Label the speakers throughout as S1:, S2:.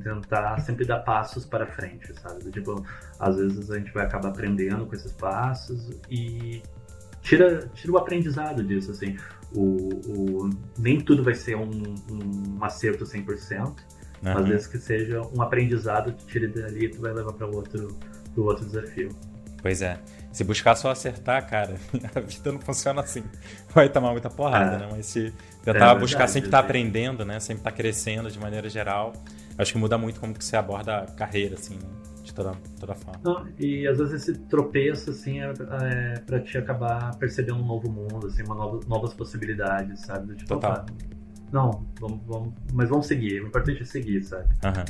S1: tentar sempre dar passos para frente, sabe? Tipo, às vezes a gente vai acabar aprendendo com esses passos e tira, tira o aprendizado disso, assim. O, o nem tudo vai ser um, um acerto 100%, uhum. às vezes que seja um aprendizado que tire dali e tu vai levar para outro, outro desafio.
S2: Pois é. Se buscar só acertar, cara, a vida não funciona assim. Vai tomar muita porrada, é. né? Mas se tentar é buscar sempre estar tá aprendendo, né? Sempre estar tá crescendo de maneira geral, acho que muda muito como que você aborda a carreira, assim, né? De toda, toda forma.
S1: Não, e às vezes esse tropeço, assim, é, é pra te acabar percebendo um novo mundo, assim, uma nova, novas possibilidades, sabe? Tipo,
S2: Total. Opa,
S1: não, vamos, vamos, mas vamos seguir. O importante é seguir, sabe?
S2: Aham.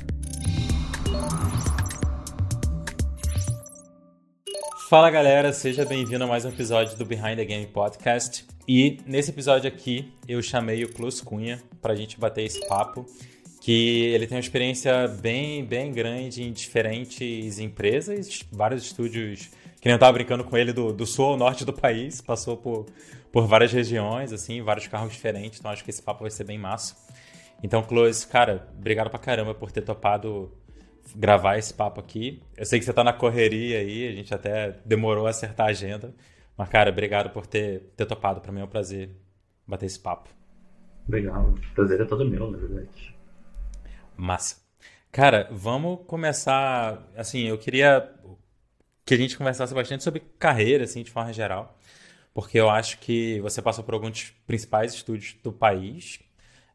S2: Uhum. Fala galera, seja bem-vindo a mais um episódio do Behind the Game Podcast. E nesse episódio aqui eu chamei o Plus Cunha para a gente bater esse papo, que ele tem uma experiência bem, bem grande em diferentes empresas, vários estúdios, que nem eu tava brincando com ele do, do sul ao norte do país, passou por, por várias regiões, assim, vários carros diferentes, então acho que esse papo vai ser bem massa. Então, Close, cara, obrigado pra caramba por ter topado gravar esse papo aqui. Eu sei que você tá na correria aí, a gente até demorou a acertar a agenda. Mas, cara, obrigado por ter, ter topado. Para mim é um prazer bater esse papo.
S1: Legal. O prazer é todo meu, na verdade.
S2: Massa. Cara, vamos começar. Assim, eu queria que a gente conversasse bastante sobre carreira, assim, de forma geral. Porque eu acho que você passou por alguns principais estúdios do país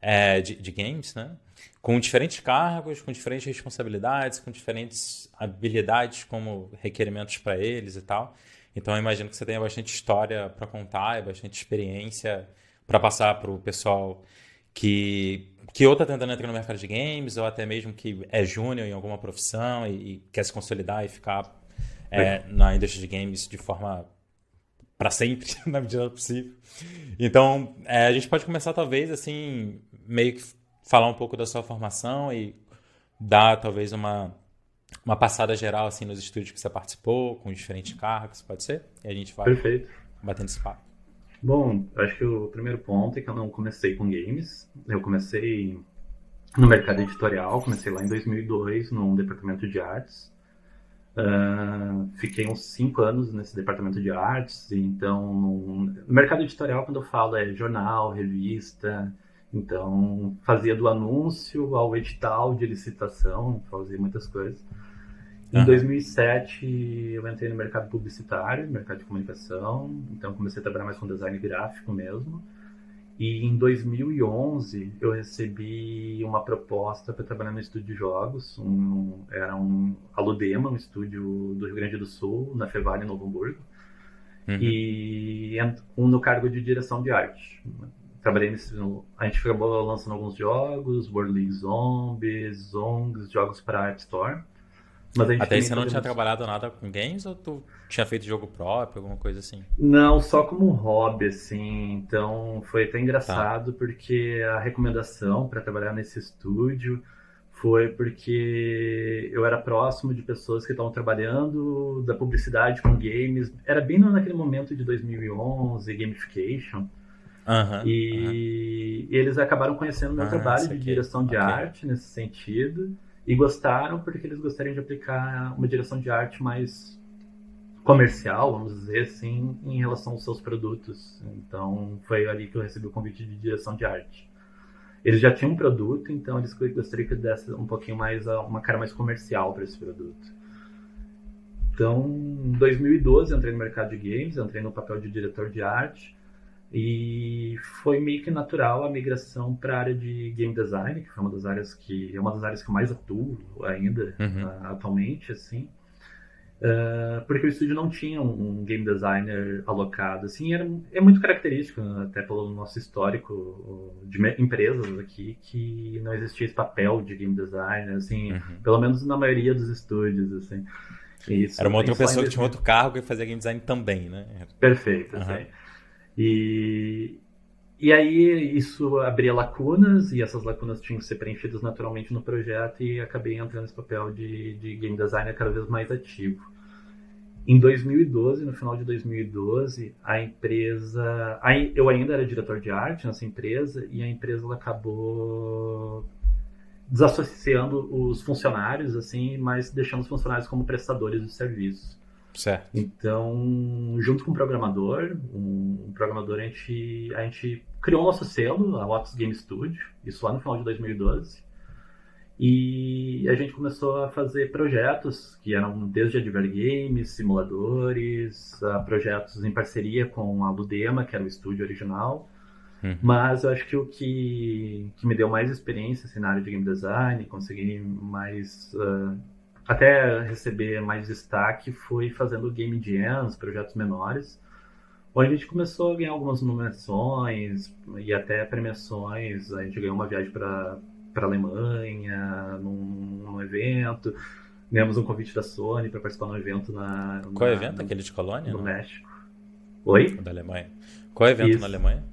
S2: é, de, de games, né? com diferentes cargos, com diferentes responsabilidades, com diferentes habilidades como requerimentos para eles e tal. Então eu imagino que você tenha bastante história para contar, bastante experiência para passar para o pessoal que que ou está tentando entrar no mercado de games ou até mesmo que é júnior em alguma profissão e, e, quer se consolidar e ficar é, na indústria de games de forma para sempre, na medida possível. Então, é, a gente pode começar talvez assim, meio que falar um pouco da sua formação e dar talvez uma, uma passada geral assim nos estúdios que você participou, com diferentes cargos, pode ser? E a gente vai
S1: Perfeito.
S2: batendo esse papo.
S1: Bom, acho que o primeiro ponto é que eu não comecei com games. Eu comecei no mercado editorial, comecei lá em 2002 num departamento de artes. Uh, fiquei uns cinco anos nesse departamento de artes, então no mercado editorial, quando eu falo, é jornal, revista, então, fazia do anúncio ao edital de licitação, fazia muitas coisas. Em uhum. 2007, eu entrei no mercado publicitário, mercado de comunicação, então comecei a trabalhar mais com design gráfico mesmo. E em 2011, eu recebi uma proposta para trabalhar no estúdio de jogos, um, era um Aludema, um estúdio do Rio Grande do Sul, na Fevale, Novo Hamburgo, uhum. e um no cargo de direção de arte trabalhei nesse. A gente acabou lançando alguns jogos, World League Zombies, Zongs, jogos para App Store.
S2: Mas Até aí você não tinha trabalhado nada com games ou tu tinha feito jogo próprio, alguma coisa assim?
S1: Não, só como hobby, assim. Então foi até engraçado tá. porque a recomendação para trabalhar nesse estúdio foi porque eu era próximo de pessoas que estavam trabalhando da publicidade com games. Era bem naquele momento de 2011, gamification.
S2: Uhum,
S1: e, uhum. eles acabaram conhecendo meu ah, trabalho de direção de okay. arte nesse sentido e gostaram porque eles gostariam de aplicar uma direção de arte mais comercial, vamos dizer assim, em relação aos seus produtos. Então foi ali que eu recebi o convite de direção de arte. Eles já tinham um produto, então eles gostariam que desse um pouquinho mais uma cara mais comercial para esse produto. Então, em 2012 entrei no mercado de games, entrei no papel de diretor de arte e foi meio que natural a migração para a área de game design, que foi uma das áreas que é uma das áreas que eu mais atuo ainda uhum. uh, atualmente, assim. Uh, porque o estúdio não tinha um, game designer alocado, assim, era, é muito característico, até pelo nosso histórico de empresas aqui, que não existia esse papel de game designer, assim, uhum. pelo menos na maioria dos estúdios, assim.
S2: Isso, era uma outra pessoa que tinha outro cargo e fazia game design também, né?
S1: Perfeito, uhum. assim. E, e aí isso abria lacunas, e essas lacunas tinham que ser preenchidas naturalmente no projeto, e acabei entrando nesse papel de, de game designer cada vez mais ativo. Em 2012, no final de 2012, a empresa. Eu ainda era diretor de arte nessa empresa, e a empresa acabou desassociando os funcionários, assim, mas deixando os funcionários como prestadores de serviços.
S2: Certo.
S1: Então, junto com o programador, um, um programador, a gente, a gente criou o nosso selo, a Ops Game Studio, isso lá no final de 2012. E a gente começou a fazer projetos que eram desde Adver Games, simuladores, projetos em parceria com a Ludema, que era o estúdio original. Uhum. Mas eu acho que o que, que me deu mais experiência assim, na área de game design, consegui mais. Uh, até receber mais destaque foi fazendo game jams, projetos menores, onde a gente começou a ganhar algumas nomeações e até premiações. A gente ganhou uma viagem para para Alemanha num, num, evento. Ganhamos um convite da Sony para participar num evento na.
S2: Qual
S1: na,
S2: evento? Aquele de Colônia?
S1: No não? México. Oi?
S2: O da Alemanha. Qual evento Isso. na Alemanha?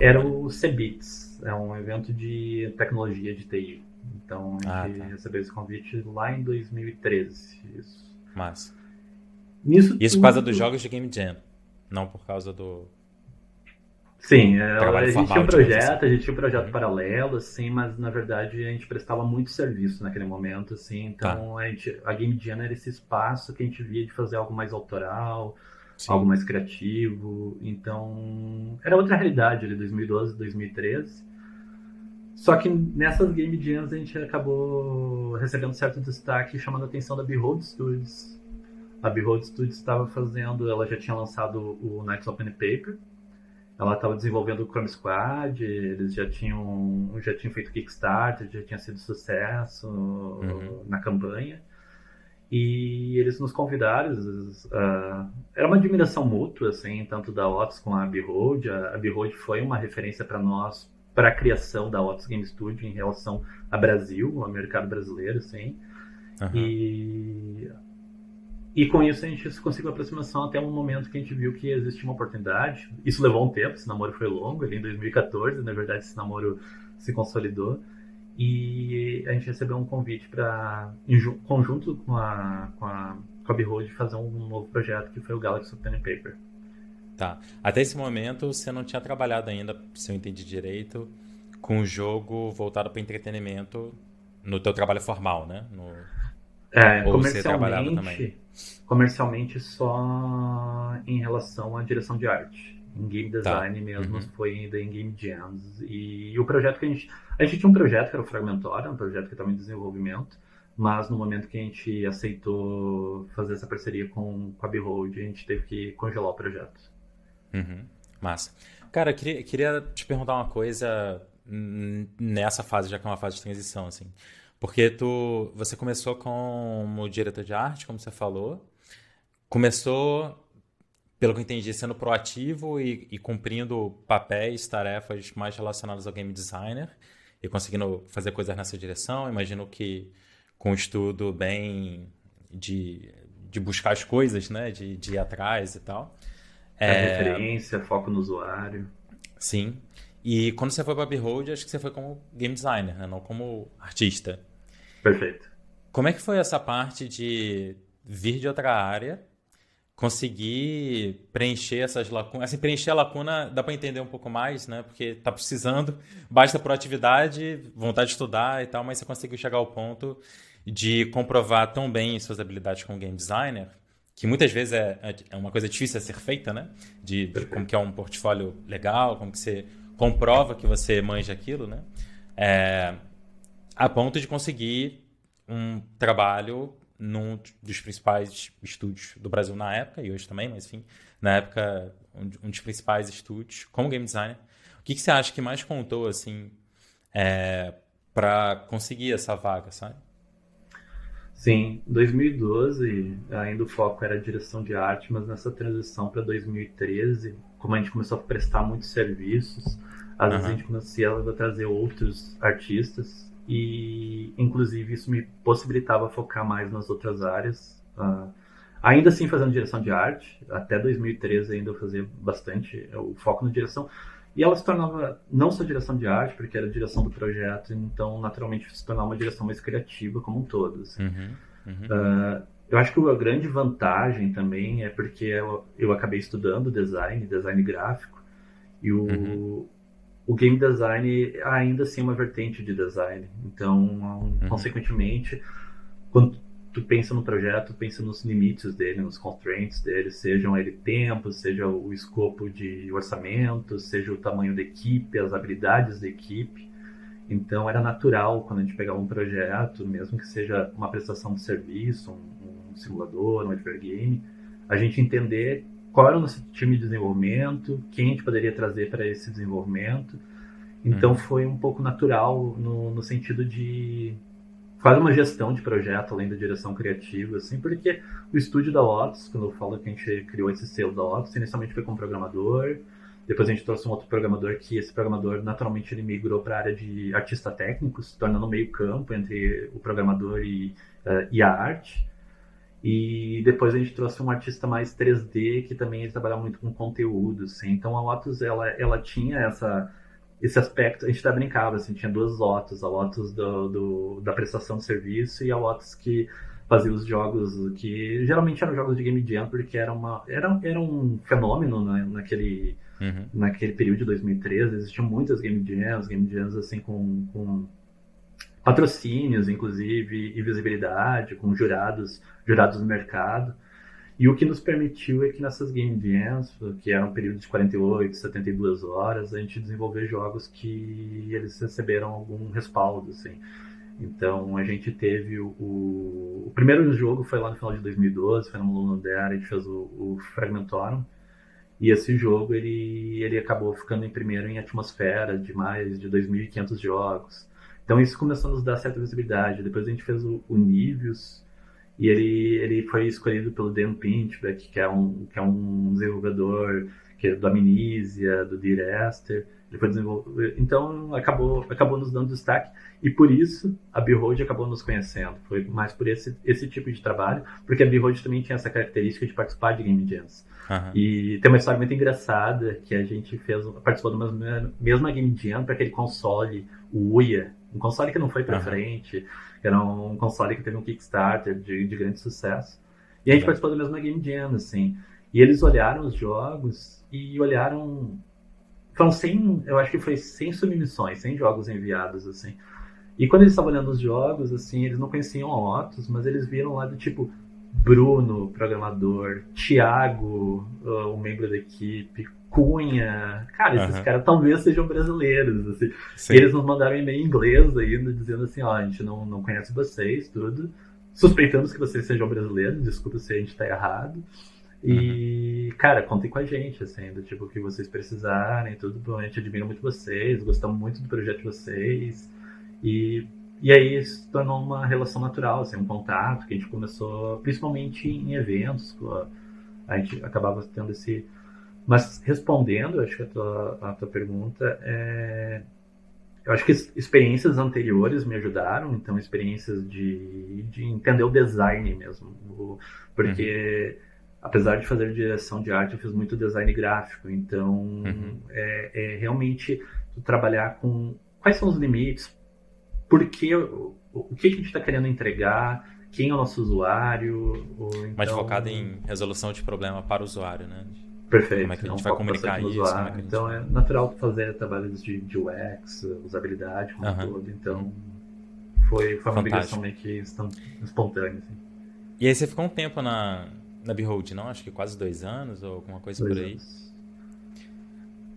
S1: Era o CBITS, é um evento de tecnologia de TI. Então a gente ah, tá. recebeu esse convite lá em 2013. Isso.
S2: Massa.
S1: Nisso
S2: Isso por causa dos jogos de Game Jam, não por causa do.
S1: Sim, é, a gente tinha um projeto, assim. a gente tinha um projeto paralelo, assim, mas na verdade a gente prestava muito serviço naquele momento, assim, então tá. a, gente, a Game Jam era esse espaço que a gente via de fazer algo mais autoral, Sim. algo mais criativo, então era outra realidade ali, 2012, 2013. Só que nessas Game Jams a gente acabou recebendo certo destaque chamando a atenção da Behold Studios. A Behold Studios estava fazendo, ela já tinha lançado o Knights Open Paper, ela estava desenvolvendo o Chrome Squad, eles já tinham, já tinham feito Kickstarter, já tinha sido sucesso uhum. na campanha. E eles nos convidaram, uh, era uma admiração mútua, assim, tanto da Otis com a Behold. A, a Behold foi uma referência para nós para a criação da Otis Game Studio em relação ao Brasil, ao mercado brasileiro, sim. Uhum. E, e com isso a gente conseguiu aproximação até um momento que a gente viu que existia uma oportunidade. Isso levou um tempo, esse namoro foi longo, ali em 2014, na verdade esse namoro se consolidou. E a gente recebeu um convite para, em conjunto com a, com a, com a Behold, fazer um novo projeto que foi o Galaxy Pen and Paper.
S2: Tá. Até esse momento você não tinha trabalhado ainda, se eu entendi direito, com o jogo voltado para entretenimento no teu trabalho formal, né? No...
S1: É, Ou comercialmente, comercialmente só em relação à direção de arte. Em game tá. design tá. mesmo, uhum. foi ainda em game jams. E, e, o projeto que a gente... A gente tinha um projeto que era o Fragmentório, um projeto que estava em desenvolvimento, mas no momento que a gente aceitou fazer essa parceria com, com a Behold, a gente teve que congelar o projeto.
S2: Uhum. Massa. Cara, queria, queria te perguntar uma coisa nessa fase, já que é uma fase de transição, assim. Porque tu, você começou como diretor de arte, como você falou. Começou, pelo que eu entendi, sendo proativo e, e cumprindo papéis, tarefas mais relacionadas ao game designer e conseguindo fazer coisas nessa direção. Imagino que com estudo bem de, de buscar as coisas, né? De, de ir atrás e tal.
S1: É... referência, foco no usuário.
S2: Sim. E quando você foi para Behold, acho que você foi como game designer, né? não como artista.
S1: Perfeito.
S2: Como é que foi essa parte de vir de outra área, conseguir preencher essas lacunas? Assim, preencher a lacuna dá para entender um pouco mais, né? Porque tá precisando, basta proatividade, vontade de estudar e tal, mas você conseguiu chegar ao ponto de comprovar tão bem suas habilidades como game designer que muitas vezes é, é, é uma coisa difícil a ser feita, né? De, de, como que é um portfólio legal, como que você comprova que você manja aquilo, né? É, a ponto de conseguir um trabalho num dos principais estúdios do Brasil na época, e hoje também, mas enfim, na época, um, um dos principais estúdios como game designer. O que, que você acha que mais contou, assim, é, para conseguir essa vaga, sabe?
S1: Sim, 2012 ainda o foco era direção de arte, mas nessa transição para 2013, como a gente começou a prestar muitos serviços, às uhum. vezes a gente começou a trazer outros artistas e, inclusive, isso me possibilitava focar mais nas outras áreas. Uh, ainda assim fazendo direção de arte, até 2013 ainda eu fazia bastante o foco na direção, e ela se tornava não só direção de arte, porque era a direção do projeto, então naturalmente se tornava uma direção mais criativa como um todo. Assim. Uhum, uhum. Uh, eu acho que a grande vantagem também é porque eu, eu acabei estudando design, design gráfico, e o, uhum. o game design ainda assim é uma vertente de design. Então, uhum. consequentemente, quando tu pensa no projeto, pensa nos limites dele, nos constraints dele, sejam ele tempo, seja o escopo de orçamento, seja o tamanho da equipe, as habilidades da equipe. Então era natural quando a gente pegava um projeto, mesmo que seja uma prestação de serviço, um, um simulador, um adver game, a gente entender qual era o nosso time de desenvolvimento, quem a gente poderia trazer para esse desenvolvimento. Então hum. foi um pouco natural no, no sentido de fazer uma gestão de projeto além da direção criativa, assim, porque o estúdio da Lotus, quando eu falo que a gente criou esse selo da Lotus, inicialmente foi com um programador, depois a gente trouxe um outro programador que esse programador naturalmente ele migrou para a área de artista técnico, se tornando meio campo entre o programador e, uh, e a arte. E depois a gente trouxe um artista mais 3D que também trabalha muito com conteúdo, assim. Então a Lotus ela, ela tinha essa esse aspecto, a gente até brincava, assim, tinha duas Lotus, a Lotus do, do, da prestação de serviço e a Lotus que fazia os jogos que geralmente eram jogos de Game Jam, porque era, uma, era, era um fenômeno né, naquele, uhum. naquele período de 2013, existiam muitas Game Jams, Game Jams assim com, com patrocínios, inclusive, e visibilidade, com jurados, jurados no mercado. E o que nos permitiu é que nessas Game Jams, que eram um período de 48, 72 horas, a gente desenvolver jogos que eles receberam algum respaldo, assim. Então a gente teve o, o, primeiro jogo foi lá no final de 2012, foi no Luna Dare, a gente fez o, o Fragmentorum. E esse jogo ele, ele acabou ficando em primeiro em atmosfera de mais de 2.500 jogos. Então isso começou a nos dar certa visibilidade. Depois a gente fez o, o e ele, ele foi escolhido pelo Dan Pinchbeck, que é um, que é um desenvolvedor que é do Amnesia, do Dear Esther. Ele foi desenvolvido. Então acabou, acabou nos dando destaque e por isso a Behold acabou nos conhecendo. Foi mais por esse, esse tipo de trabalho, porque a Behold também tinha essa característica de participar de Game Jams. Uhum. E tem uma história muito engraçada que a gente fez, participou de uma mesma Game Jam para aquele console, o Uia, um console que não foi para uhum. frente, era um console que teve um Kickstarter de, de grande sucesso. E a gente uhum. participou da mesma Game Jam, assim. E eles olharam os jogos e olharam. Foram sem. Eu acho que foi sem submissões, sem jogos enviados, assim. E quando eles estavam olhando os jogos, assim, eles não conheciam a Otus, mas eles viram lá do tipo Bruno, programador, Thiago, uh, um membro da equipe, Cunha. Cara, esses uhum. caras talvez sejam brasileiros. Assim. E eles nos mandaram um e-mail em inglês ainda, dizendo assim, ó, a gente não, não conhece vocês, tudo. Suspeitamos que vocês sejam brasileiros, desculpa se a gente tá errado. E, uhum. cara, contem com a gente, assim, do tipo que vocês precisarem, tudo. A gente admira muito vocês, gostamos muito do projeto de vocês. E, e aí se tornou uma relação natural, assim, um contato que a gente começou, principalmente em eventos, a gente acabava tendo esse mas respondendo, acho que a tua, a tua pergunta, é, eu acho que experiências anteriores me ajudaram, então experiências de, de entender o design mesmo, porque uhum. apesar de fazer direção de arte, eu fiz muito design gráfico, então uhum. é, é, realmente trabalhar com quais são os limites, por que, o, o que a gente está querendo entregar, quem é o nosso usuário. Ou, então...
S2: Mais focado em resolução de problema para o usuário, né?
S1: Perfeito.
S2: Como é que a gente é vai comunicar isso?
S1: É então é natural fazer trabalhos de, de UX, usabilidade, como uh -huh. todo. Então foi, foi uma migração meio que espontânea. Assim.
S2: E aí você ficou um tempo na, na Behold, não? Acho que quase dois anos ou alguma coisa dois por aí. Anos.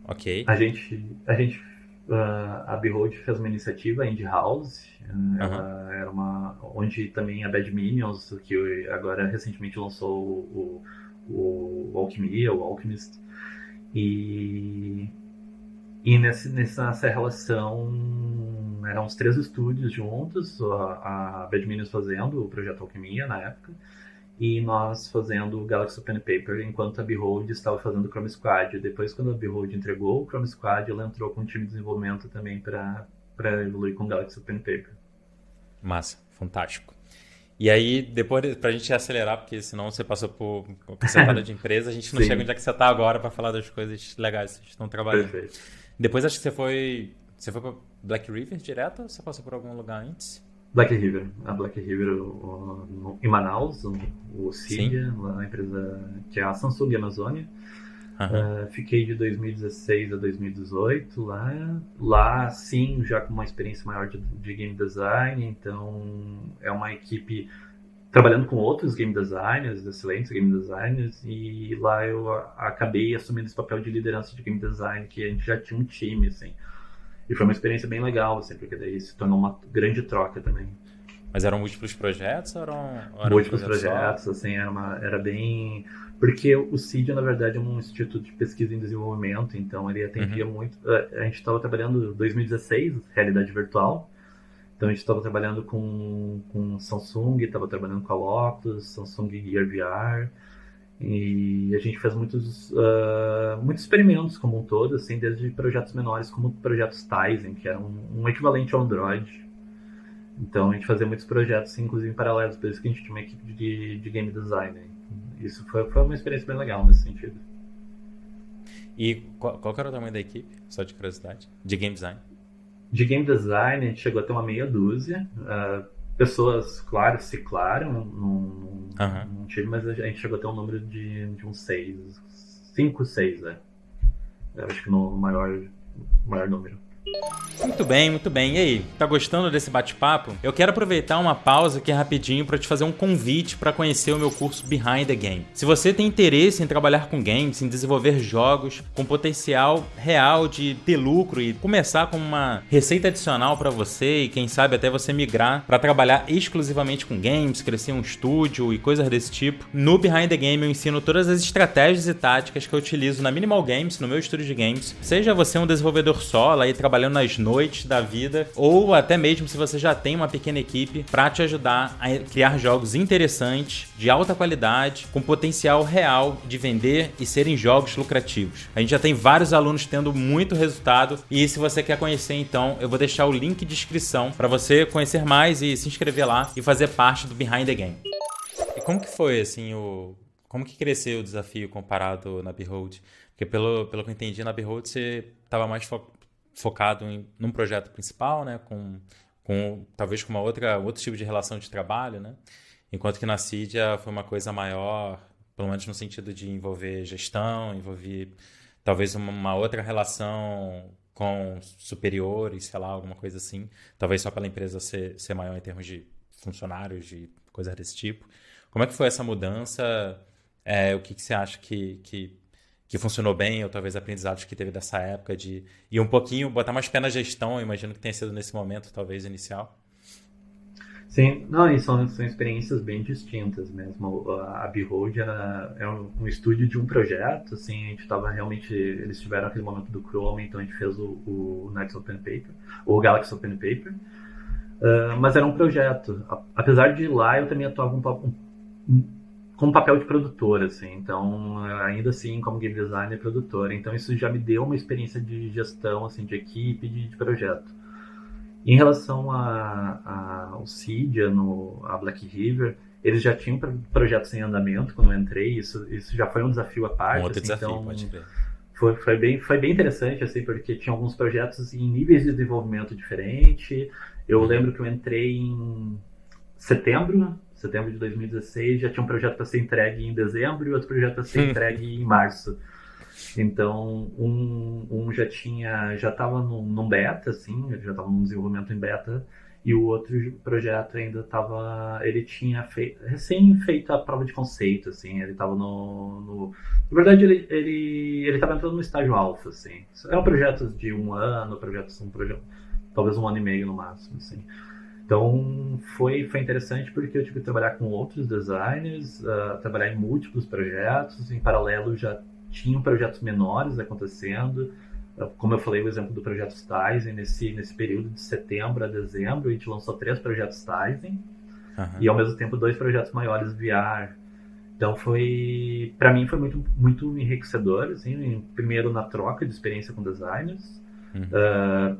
S2: Ok.
S1: A gente, a gente uh, a Behold fez uma iniciativa, Indie House, uh, ela era uma, onde também a Bad Minions, que agora recentemente lançou o, o Alquimia, o Alchemist. E, e nesse, nessa relação eram os três estúdios juntos, a, a Bad Minions fazendo o projeto Alquimia na época, e nós fazendo o Galaxy Pen Paper, enquanto a Behold estava fazendo o Chrome Squad. Depois, quando a Behold entregou o Chrome Squad, ela entrou com um time de desenvolvimento também para evoluir com o Galaxy Pen Paper.
S2: Massa, fantástico. E aí, depois, pra gente acelerar, porque senão você passou por separada de empresa, a gente não Sim. chega onde é que você tá agora para falar das coisas legais que vocês estão trabalhando. Perfeito. Depois acho que você foi. Você foi pra Black River direto ou você passou por algum lugar antes?
S1: Black River. A Black River o, o, em Manaus, o, o Cilia, a empresa que é a Samsung Amazônia. Uhum. Uh, fiquei de 2016 a 2018 lá. Lá, sim, já com uma experiência maior de, de game design. Então, é uma equipe trabalhando com outros game designers, excelentes game designers, e lá eu acabei assumindo esse papel de liderança de game design, que a gente já tinha um time, assim. E foi uma experiência bem legal, assim, porque daí se tornou uma grande troca também.
S2: Mas eram múltiplos projetos eram, eram
S1: múltiplos projetos, só? assim, era, uma, era bem... Porque o CID, na verdade, é um instituto de pesquisa em desenvolvimento, então ele atendia uhum. muito... A gente estava trabalhando em 2016, realidade virtual, então a gente estava trabalhando com, com Samsung, estava trabalhando com a Oculus, Samsung Gear VR, e a gente fez muitos, uh, muitos experimentos como um todo, assim, desde projetos menores como projetos Tizen, que era um, equivalente ao Android. Então a gente fazia muitos projetos, inclusive em paralelos, por isso que a gente tinha uma equipe de, de game design. Isso foi, foi uma experiência bem legal nesse sentido.
S2: E qual, qual era o tamanho da equipe, só de curiosidade, de game design?
S1: De game design, a gente chegou a ter uma meia dúzia. Uh, pessoas, claro, ciclaram num, uhum. num time, mas a gente chegou a ter um número de, de uns seis. Cinco, seis, né? Eu acho que no maior, maior número.
S2: Muito bem, muito bem. E aí, tá gostando desse bate-papo? Eu quero aproveitar uma pausa aqui rapidinho para te fazer um convite para conhecer o meu curso Behind the Game. Se você tem interesse em trabalhar com games, em desenvolver jogos com potencial real de ter lucro e começar com uma receita adicional para você e quem sabe até você migrar para trabalhar exclusivamente com games, crescer um estúdio e coisas desse tipo, no Behind the Game eu ensino todas as estratégias e táticas que eu utilizo na Minimal Games, no meu estúdio de games. Seja você um desenvolvedor solo aí trabalhando nas noites da vida, ou até mesmo se você já tem uma pequena equipe para te ajudar a criar jogos interessantes, de alta qualidade, com potencial real de vender e serem jogos lucrativos. A gente já tem vários alunos tendo muito resultado e se você quer conhecer então, eu vou deixar o link de inscrição para você conhecer mais e se inscrever lá e fazer parte do Behind the Game. E como que foi assim o como que cresceu o desafio comparado na Behold? Porque pelo, pelo que eu entendi, na Behold você estava mais focado em num projeto principal, né, com, com talvez com uma outra outro tipo de relação de trabalho, né? Enquanto que na Cydia foi uma coisa maior, pelo menos no sentido de envolver gestão, envolver talvez uma, uma outra relação com superiores, sei lá, alguma coisa assim. Talvez só pela empresa ser, ser maior em termos de funcionários, de coisas desse tipo. Como é que foi essa mudança? É, o que, que você acha que, que que funcionou bem, ou talvez aprendizados que teve dessa época de ir um pouquinho, botar mais pé na gestão, imagino que tenha sido nesse momento, talvez, inicial.
S1: Sim, não, e são, são experiências bem distintas mesmo. A Behold era, é um, um, estúdio de um projeto, assim, a gente estava realmente, eles tiveram aquele momento do Chrome, então a gente fez o, o Knights Open Paper, o Galaxy Open Paper, uh, mas era um projeto. Apesar de lá, eu também atuava um, um com papel de produtor, assim. Então, ainda assim, como game designer, produtor. Então, isso já me deu uma experiência de gestão, assim, de equipe, de, de projeto. Em relação a, a, no, a Black River, eles já tinham projetos em andamento quando eu entrei. Isso, isso já foi um desafio à parte. Um
S2: outro
S1: assim,
S2: desafio,
S1: então,
S2: pode ver.
S1: Foi, foi, bem, foi bem interessante, assim, porque tinha alguns projetos em níveis de desenvolvimento diferente. Eu uhum. lembro que eu entrei em setembro setembro de 2016, já tinha um projeto para ser entregue em dezembro e outro projeto para ser entregue em março. Então, um, um já tinha, já estava num, num, beta, assim, já estava num desenvolvimento em beta, e o outro projeto ainda estava, ele tinha feito, recém feito a prova de conceito, assim, ele estava no, no, na verdade ele ele ele estava entrando no estágio alfa, assim. É um projeto de um ano, projetos um projeto, talvez um ano e meio no máximo, assim. Então foi, foi interessante porque eu tive que trabalhar com outros designers, uh, trabalhar em múltiplos projetos, em paralelo já tinham projetos menores acontecendo. Uh, como eu falei, o exemplo do projeto Tizen, nesse, nesse período de setembro a dezembro, a gente lançou três projetos Tizen uhum. e ao mesmo tempo dois projetos maiores VR. Então foi, para mim foi muito, muito enriquecedor, assim, primeiro na troca de experiência com designers, uhum. uh,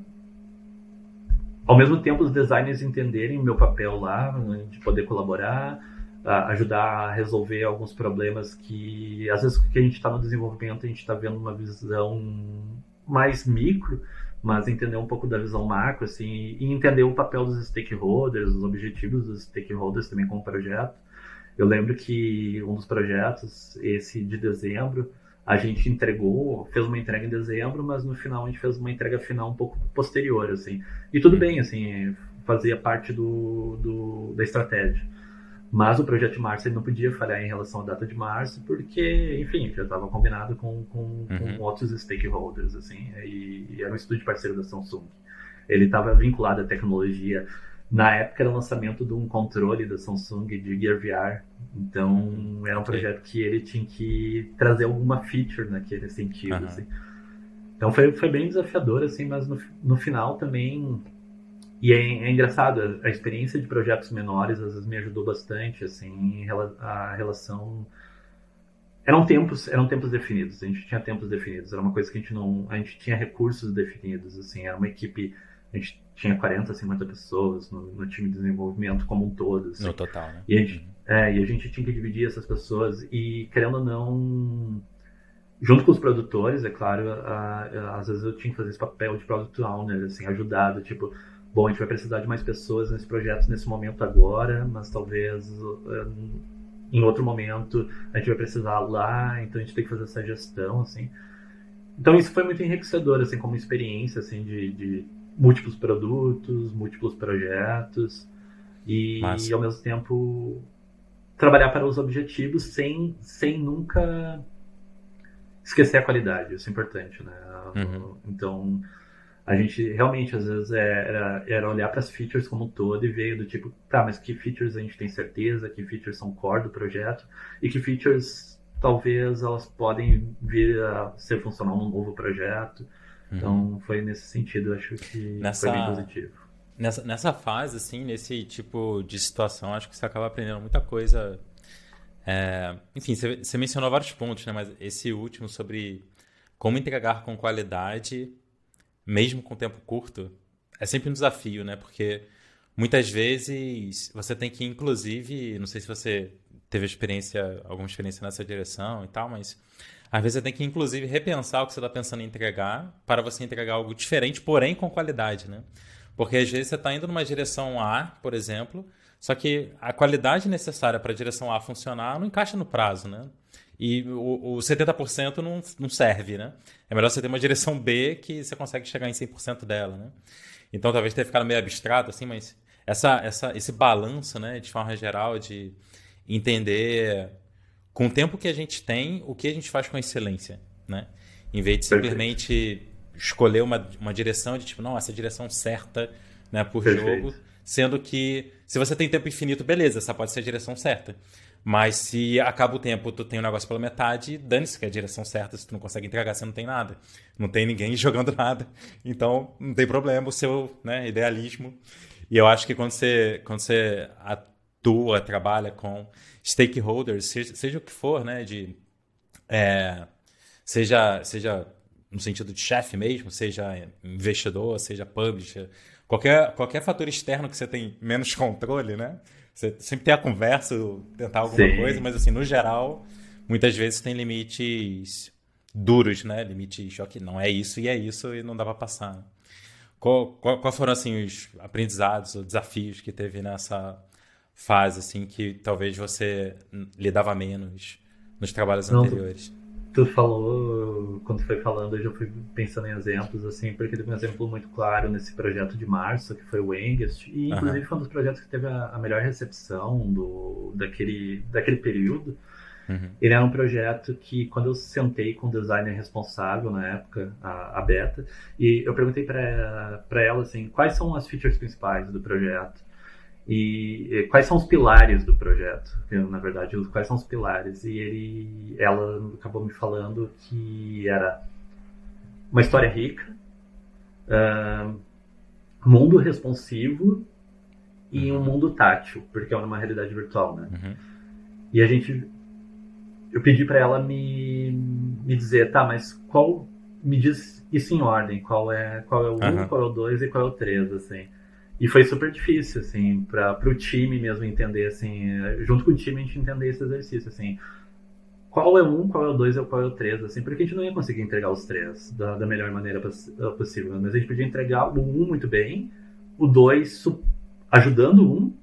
S1: ao mesmo tempo os designers entenderem o meu papel lá, né, de poder colaborar, ajudar a resolver alguns problemas que às vezes que a gente está no desenvolvimento a gente está vendo uma visão mais micro, mas entender um pouco da visão macro assim e entender o papel dos stakeholders, os objetivos dos stakeholders também com o projeto. Eu lembro que um dos projetos, esse de dezembro, a gente entregou, fez uma entrega em dezembro, mas no final a gente fez uma entrega final um pouco posterior, assim. E tudo bem, assim, fazia parte do, do da estratégia. Mas o projeto de março ele não podia falhar em relação à data de março, porque, enfim, já estava combinado com, com, uhum. com, outros stakeholders, assim, e, e, era um estúdio parceiro da Samsung. Ele estava vinculado à tecnologia. Na época era o lançamento de um controle da Samsung de Gear VR, então era um projeto que ele tinha que trazer alguma feature naquele sentido, uhum. assim. Então foi, foi bem desafiador, assim, mas no, no final também e é, é, engraçado, a experiência de projetos menores às vezes me ajudou bastante, assim, a relação eram tempos, eram tempos definidos, a gente tinha tempos definidos, era uma coisa que a gente não, a gente tinha recursos definidos, assim, era uma equipe, a gente tinha 40, 50 pessoas no, no time de desenvolvimento como um todo, assim.
S2: No total, né?
S1: E a, gente, uhum. é, e a gente tinha que dividir essas pessoas e, querendo ou não, junto com os produtores, é claro, a, a, às vezes eu tinha que fazer esse papel de product owner, assim, ajudado, tipo, bom, a gente vai precisar de mais pessoas nesse projeto nesse momento agora, mas talvez uh, em outro momento a gente vai precisar lá, então a gente tem que fazer essa gestão, assim. Então isso foi muito enriquecedor, assim, como experiência, assim, de, de múltiplos produtos, múltiplos projetos e, e, ao mesmo tempo trabalhar para os objetivos sem, sem nunca esquecer a qualidade, isso é importante, né? Uhum. Então a gente realmente às vezes é, era, era olhar para as features como um todo e ver do tipo, tá, mas que features a gente tem certeza, que features são core do projeto e que features talvez elas podem vir a ser funcional num novo projeto. Uhum. Então foi nesse sentido, acho que nessa, foi bem positivo.
S2: Nessa, nessa fase, assim, nesse tipo de situação, acho que você acaba aprendendo muita coisa. É, enfim, você, você mencionou vários pontos, né? Mas esse último sobre como entregar com qualidade mesmo com tempo curto, é sempre um desafio, né? Porque muitas vezes você tem que, inclusive, não sei se você teve experiência, alguma experiência nessa direção e tal, mas às vezes você tem que, inclusive, repensar o que você está pensando em entregar para você entregar algo diferente, porém com qualidade, né? Porque às vezes você está indo numa direção A, por exemplo, só que a qualidade necessária para a direção A funcionar não encaixa no prazo, né? E o, o 70% não, não serve, né? É melhor você ter uma direção B que você consegue chegar em 100% dela, né? Então talvez tenha ficado meio abstrato, assim, mas essa, essa, esse balanço, né, de forma geral, de entender com o tempo que a gente tem, o que a gente faz com excelência, né? Em vez de simplesmente escolher uma, uma direção de tipo, não, essa é direção certa né, por Perfeito. jogo, sendo que se você tem tempo infinito, beleza, essa pode ser a direção certa. Mas se acaba o tempo, tu tem um negócio pela metade, dane-se que é a direção certa, se tu não consegue entregar, você não tem nada. Não tem ninguém jogando nada. Então, não tem problema o seu né, idealismo. E eu acho que quando você, quando você atua, trabalha com stakeholders, seja, seja o que for, né, de, é, seja, seja no sentido de chefe mesmo, seja investidor, seja publisher, qualquer, qualquer fator externo que você tem menos controle, né? Você sempre tem a conversa, tentar alguma Sim. coisa, mas assim, no geral, muitas vezes tem limites duros, né? Limites, que não é isso e é isso e não dá para passar. Qual, qual, qual, foram assim os aprendizados ou desafios que teve nessa fase assim que talvez você lidava menos nos trabalhos não, anteriores?
S1: tu falou, quando foi falando, eu já fui pensando em exemplos, assim, porque teve um exemplo muito claro nesse projeto de março, que foi o Engest, e inclusive uhum. foi um dos projetos que teve a, a, melhor recepção do, daquele, daquele período. Uhum. Ele era um projeto que, quando eu sentei com o designer responsável na época, a, a Beta, e eu perguntei para ela, assim, quais são as features principais do projeto. E, quais são os pilares do projeto? Na verdade, quais são os pilares? E ele, ela acabou me falando que era uma história rica, uh, mundo responsivo e um mundo tátil, porque é uma realidade virtual, né? Uhum. E a gente, eu pedi para ela me, me dizer, tá, mas qual me diz isso em ordem? Qual é qual é o 1, um, qual é o 2 e qual é o 3, assim? E foi super difícil, assim, para o time mesmo entender, assim, junto com o time a gente entender esse exercício, assim, qual é um, qual é o dois e qual é o três, assim, porque a gente não ia conseguir entregar os três da, da melhor maneira possível, mas a gente podia entregar o um muito bem, o dois ajudando um,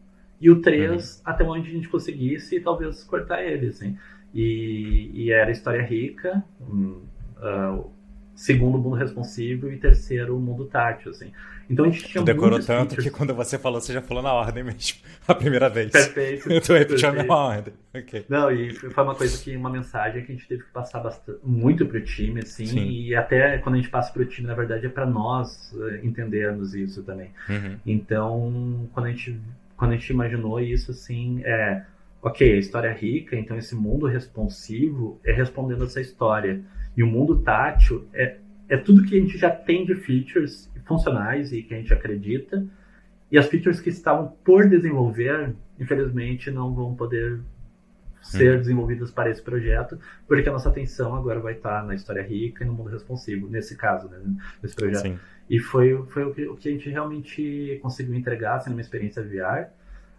S1: e o três uhum. até onde a gente conseguisse e talvez cortar ele, assim. E, e era história rica, um, uh, segundo o mundo responsivo e terceiro o mundo tátil, assim.
S2: Então a gente tinha decorou tanto features. que quando você falou, você já falou na ordem mesmo, a primeira vez.
S1: Perfeito.
S2: Eu tô repetindo a mesma ordem.
S1: Okay. Não, e foi uma coisa que, uma mensagem que a gente teve que passar bastante, muito pro time, assim, Sim. e até quando a gente passa pro time, na verdade, é para nós eh, entendermos isso também. Uhum. Então, quando a gente quando a gente imaginou isso, assim, é, ok, a história é rica, então esse mundo responsivo é respondendo essa história. E o mundo tátil é, é tudo que a gente já tem de features funcionais e que a gente acredita. E as features que estavam por desenvolver, infelizmente, não vão poder ser hum. desenvolvidas para esse projeto, porque a nossa atenção agora vai estar na história rica e no mundo responsivo, nesse caso, né, nesse projeto. Sim. E foi, foi o, que, o que a gente realmente conseguiu entregar, sendo uma experiência VR.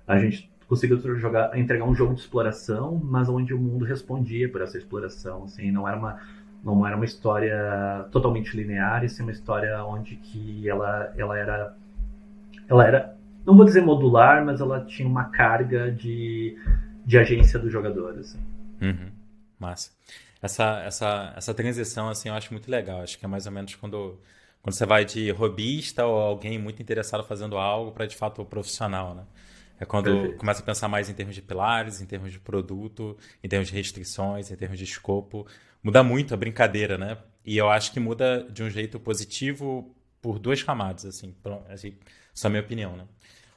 S1: A gente conseguiu jogar, entregar um jogo de exploração, mas onde o mundo respondia por essa exploração, assim, não era uma não era uma história totalmente linear, e sim uma história onde que ela, ela era ela era não vou dizer modular, mas ela tinha uma carga de, de agência do jogador, assim.
S2: Uhum. Massa. Essa, essa, essa transição, assim, eu acho muito legal. Acho que é mais ou menos quando, quando você vai de robista ou alguém muito interessado fazendo algo para, de fato, o profissional, né? É quando Perfeito. começa a pensar mais em termos de pilares, em termos de produto, em termos de restrições, em termos de escopo. Muda muito a brincadeira, né? E eu acho que muda de um jeito positivo por duas camadas, assim. assim essa é a minha opinião, né?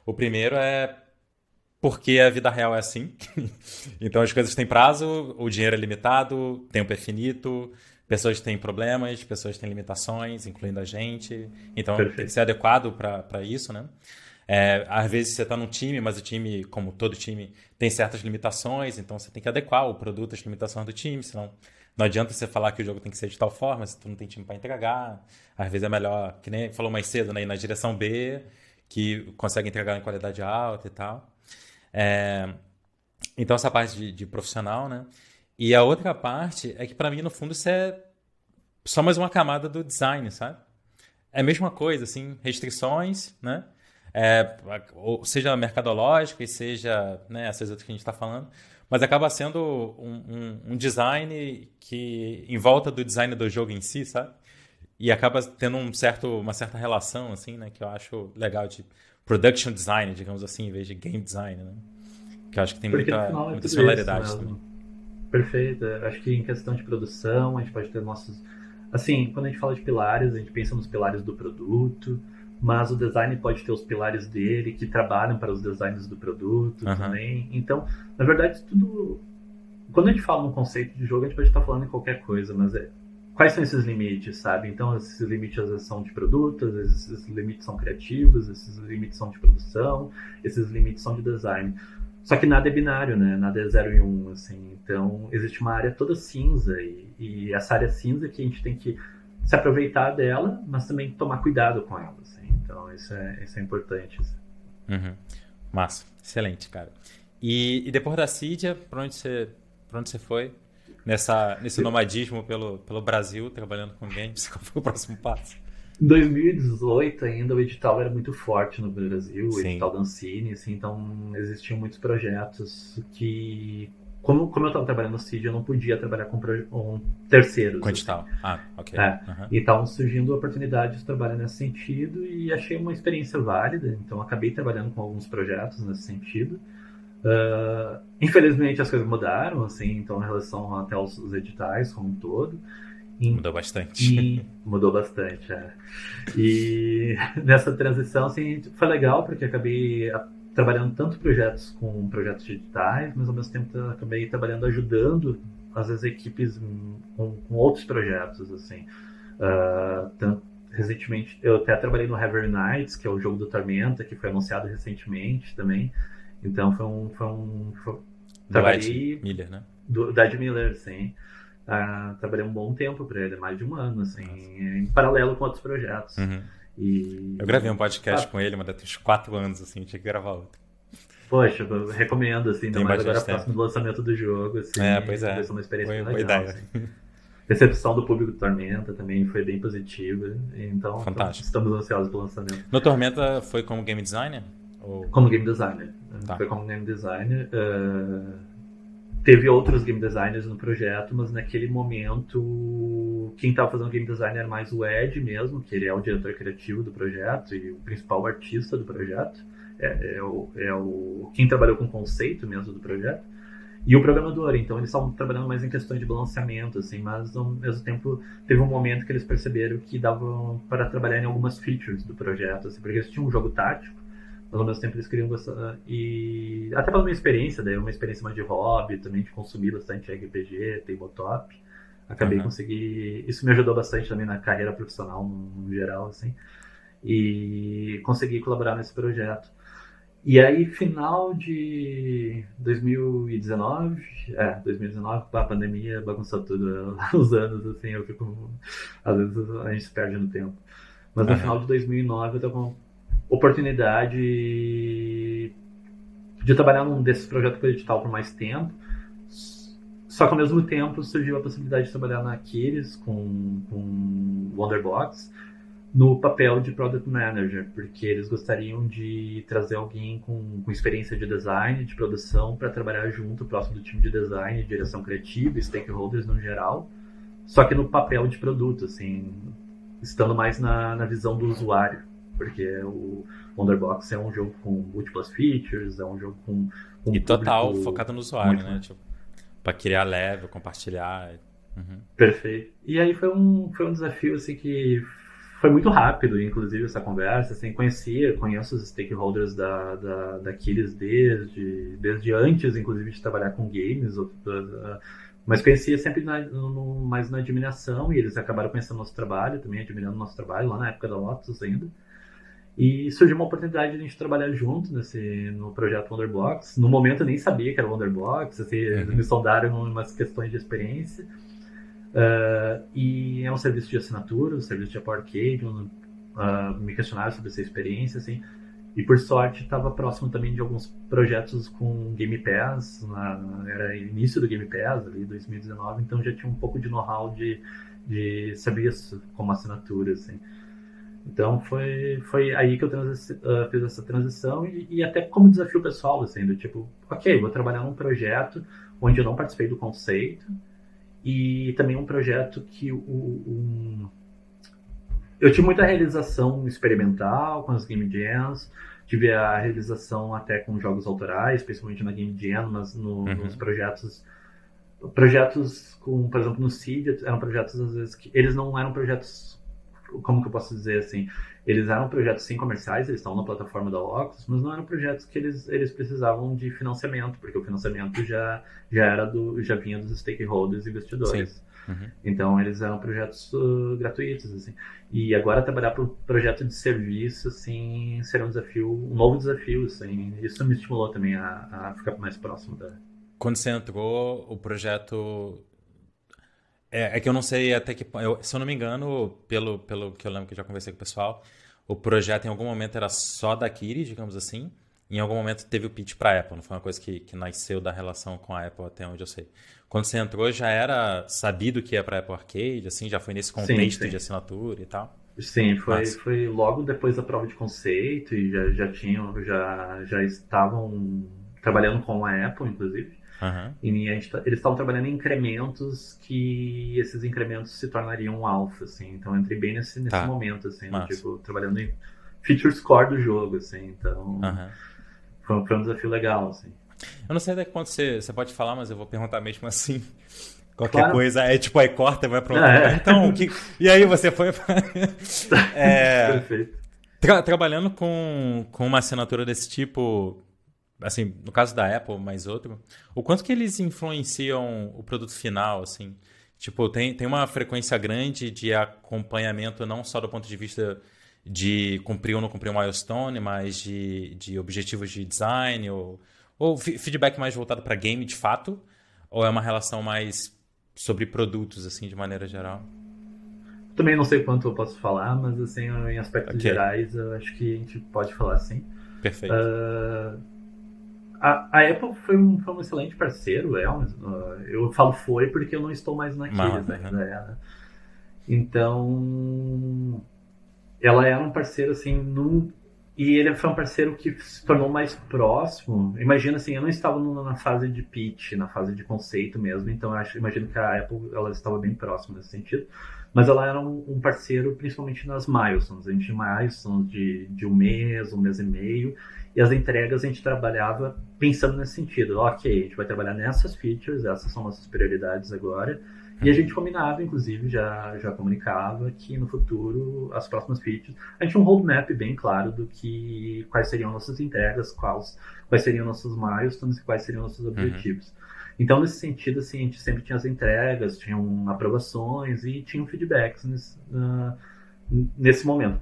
S2: O primeiro é porque a vida real é assim. então as coisas têm prazo, o dinheiro é limitado, tempo é finito, pessoas têm problemas, pessoas têm limitações, incluindo a gente. Então Perfeito. tem que ser adequado para isso, né? É, às vezes você está num time, mas o time, como todo time, tem certas limitações, então você tem que adequar o produto às limitações do time, senão não adianta você falar que o jogo tem que ser de tal forma se tu não tem time para entregar. Às vezes é melhor, que nem falou mais cedo, né, ir na direção B, que consegue entregar em qualidade alta e tal. É, então essa parte de, de, profissional, né? E a outra parte é que para mim, no fundo, isso é só mais uma camada do design, sabe? É a mesma coisa, assim, restrições, né? é, seja mercadológica e seja né, essas outras que a gente está falando, mas acaba sendo um, um, um, design que em volta do design do jogo em si, sabe? E acaba tendo um certo, uma certa relação, assim, né? Que eu acho legal de production design, digamos assim, em vez de game design, né? Que eu acho que tem Porque, muita, é muita similaridade também.
S1: Perfeito. Acho que em questão de produção, a gente pode ter nossos... Assim, quando a gente fala de pilares, a gente pensa nos pilares do produto, mas o design pode ter os pilares dele que trabalham para os designs do produto uhum. também. Então, na verdade, tudo. Quando a gente fala no conceito de jogo, a gente pode estar falando em qualquer coisa, mas é... quais são esses limites, sabe? Então, esses limites às vezes são de produtos, esses limites são criativos, esses limites são de produção, esses limites são de design. Só que nada é binário, né? Nada é 0 e 1, um, assim. Então, existe uma área toda cinza e, e essa área cinza que a gente tem que se aproveitar dela, mas também tomar cuidado com ela. Assim. Então isso é, isso é importante. Assim.
S2: Uhum. Massa, excelente, cara. E, e depois da Cidia, para onde você, para onde você foi? Nessa, nesse nomadismo pelo, pelo Brasil, trabalhando com games, qual foi o próximo passo?
S1: Em 2018 ainda o edital era muito forte no Brasil, o Sim. edital da Ancine, assim, então existiam muitos projetos que como, como eu estava trabalhando no CID, eu não podia trabalhar com, com terceiros.
S2: Com edital. Assim. Ah, ok.
S1: É. Uhum. E estavam surgindo oportunidades de trabalhar nesse sentido e achei uma experiência válida, então acabei trabalhando com alguns projetos nesse sentido. Uh, infelizmente as coisas mudaram, assim, então em relação até aos editais como um todo.
S2: E, mudou bastante.
S1: E, mudou bastante, é. E nessa transição, assim, foi legal porque acabei trabalhando tanto projetos com projetos digitais, mas ao mesmo tempo acabei trabalhando ajudando às vezes equipes com, com outros projetos assim. Uh, tanto, recentemente eu até trabalhei no Heavy Nights, que é o jogo do Tormenta, que foi anunciado recentemente também. Então foi um foi um foi,
S2: trabalhei Ed Miller, né?
S1: Do, Ed Miller, sim. Uh, trabalhei um bom tempo para ele, mais de um ano, assim, Nossa. em paralelo com outros projetos.
S2: Uhum. E... Eu gravei um podcast ah. com ele, mas deve uns 4 anos, assim, tinha que gravar outro.
S1: Poxa, eu recomendo, assim, ainda mais agora próximo do lançamento do jogo, assim.
S2: É, pois é.
S1: Foi uma experiência foi, legal, assim. Recepção do público do Tormenta também foi bem positiva, então
S2: Fantástico.
S1: estamos ansiosos pelo lançamento.
S2: No Tormenta foi como game designer?
S1: Ou... Como game designer. Tá. Foi como game designer. Uh... teve outros game designers no projeto, mas naquele momento quem estava fazendo game design era mais o Ed mesmo, que ele é o diretor criativo do projeto e o principal artista do projeto. É, é, o, é o quem trabalhou com o conceito mesmo do projeto e o programador. Então eles estavam trabalhando mais em questões de balanceamento, assim, mas ao mesmo tempo teve um momento que eles perceberam que dava para trabalhar em algumas features do projeto, assim, porque eles tinham um jogo tático, ao mesmo tempo eles queriam gostar. E até pela minha experiência, daí uma experiência mais de hobby, também de consumir bastante RPG, tabletop. Acabei uhum. conseguir. Isso me ajudou bastante também na carreira profissional no, no geral, assim. E consegui colaborar nesse projeto. E aí, final de 2019, é, 2019, a pandemia bagunçou tudo, os anos, assim, eu fico, às vezes a gente se perde no tempo. Mas no uhum. final de 2009 eu tava com oportunidade de trabalhar num desses projetos digital por mais tempo, só que ao mesmo tempo surgiu a possibilidade de trabalhar na Aquiles com, com Wonderbox, no papel de Product Manager, porque eles gostariam de trazer alguém com, com experiência de design, de produção, para trabalhar junto, próximo do time de design, direção criativa, stakeholders no geral, só que no papel de produto, assim, estando mais na, na visão do usuário, porque o Wonderbox é um jogo com múltiplas features, é um jogo com... com
S2: e total focado no usuário, né? Tipo, para criar leve, compartilhar...
S1: Uhum. Perfeito. E aí foi um, foi um desafio, assim, que foi muito rápido, inclusive, essa conversa. Assim, conhecia, conheço os stakeholders da, da, da Aquiles desde, desde antes, inclusive, de trabalhar com games. Mas conhecia sempre na, no, mais na admiração e eles acabaram conhecendo nosso trabalho, também admirando nosso trabalho, lá na época da Lotus ainda. E surgiu uma oportunidade de a gente trabalhar junto nesse, no projeto Wonderblocks. No momento eu nem sabia que era Wonderblocks, assim, uhum. me sondaram umas questões de experiência. Uh, e é um serviço de assinatura, um serviço de Apple Arcade, um, uh, me questionaram sobre essa experiência, assim, e por sorte estava próximo também de alguns projetos com Game Pass, na, era início do Game Pass, ali 2019, então já tinha um pouco de know-how de, de serviço como assinatura, assim. Então foi, foi aí que eu uh, fiz essa transição e, e, até como desafio pessoal, assim, do tipo, ok, vou trabalhar num projeto onde eu não participei do conceito, e também um projeto que o, um... eu tive muita realização experimental com as Game Jams, tive a realização até com jogos autorais, especialmente na Game Jam, mas no, uhum. nos projetos projetos com, por exemplo, no Seed, eram projetos às vezes que eles não eram projetos como que eu posso dizer assim, eles eram projetos sim comerciais, eles estão na plataforma da Oculus, mas não eram projetos que eles, eles precisavam de financiamento, porque o financiamento já, já era do, já vinha dos stakeholders investidores. Uhum. Então eles eram projetos uh, gratuitos, assim. E agora trabalhar para um projeto de serviço, assim, será um desafio, um novo desafio, assim. Isso me estimulou também a, a ficar mais próximo da.
S2: Quando você entrou, o projeto é, é, que eu não sei até que eu, Se eu não me engano, pelo, pelo que eu lembro que eu já conversei com o pessoal, o projeto em algum momento era só da Kiri, digamos assim. Em algum momento teve o pitch para a Apple, não foi uma coisa que, que nasceu da relação com a Apple até onde eu sei. Quando você entrou, já era sabido que ia para Apple Arcade, assim, já foi nesse contexto sim, sim. de assinatura e tal?
S1: Sim, foi, foi logo depois da prova de conceito e já, já tinham, já, já estavam trabalhando com a Apple, inclusive. Uhum. E gente, tá, eles estavam trabalhando em incrementos que esses incrementos se tornariam um alfa, assim. Então eu entrei bem nesse, nesse tá. momento, assim, né, tipo, trabalhando em feature score do jogo, assim. Então uhum. foi, foi, um desafio legal, assim.
S2: Eu não sei até quanto você, você pode falar, mas eu vou perguntar mesmo assim. Qualquer claro. coisa, é tipo, aí corta, vai pra outro. É. Então, que... e aí você foi pra... é... Perfeito. Tra trabalhando com, com uma assinatura desse tipo, assim, no caso da Apple, mais outro, o quanto que eles influenciam o produto final, assim? Tipo, tem, tem uma frequência grande de acompanhamento, não só do ponto de vista de cumprir ou não cumprir um milestone, mas de, de objetivos de design, ou, ou feedback mais voltado para game de fato, ou é uma relação mais sobre produtos, assim, de maneira geral?
S1: Também não sei quanto eu posso falar, mas assim, em aspectos okay. gerais, eu acho que a gente pode falar assim.
S2: Perfeito.
S1: Uh, a, a Apple foi um, foi um excelente parceiro, é, eu falo foi porque eu não estou mais na Kiris ainda. Né? Então, ela era um parceiro assim, num, e ele foi um parceiro que se tornou mais próximo. Imagina assim, eu não estava na fase de pitch, na fase de conceito mesmo, então acho, imagino que a Apple ela estava bem próxima nesse sentido. Mas ela era um, um parceiro principalmente nas milestones. A gente tinha milestones de, de um mês, um mês e meio, e as entregas a gente trabalhava pensando nesse sentido. Ok, a gente vai trabalhar nessas features, essas são nossas prioridades agora. E a gente combinava, inclusive, já, já comunicava que no futuro, as próximas features, a gente tinha um roadmap bem claro do que quais seriam nossas entregas, quais, quais seriam nossos milestones e quais seriam nossos uhum. objetivos. Uhum. Então, nesse sentido, assim, a gente sempre tinha as entregas, tinham aprovações e tinham feedbacks nesse, uh, nesse momento.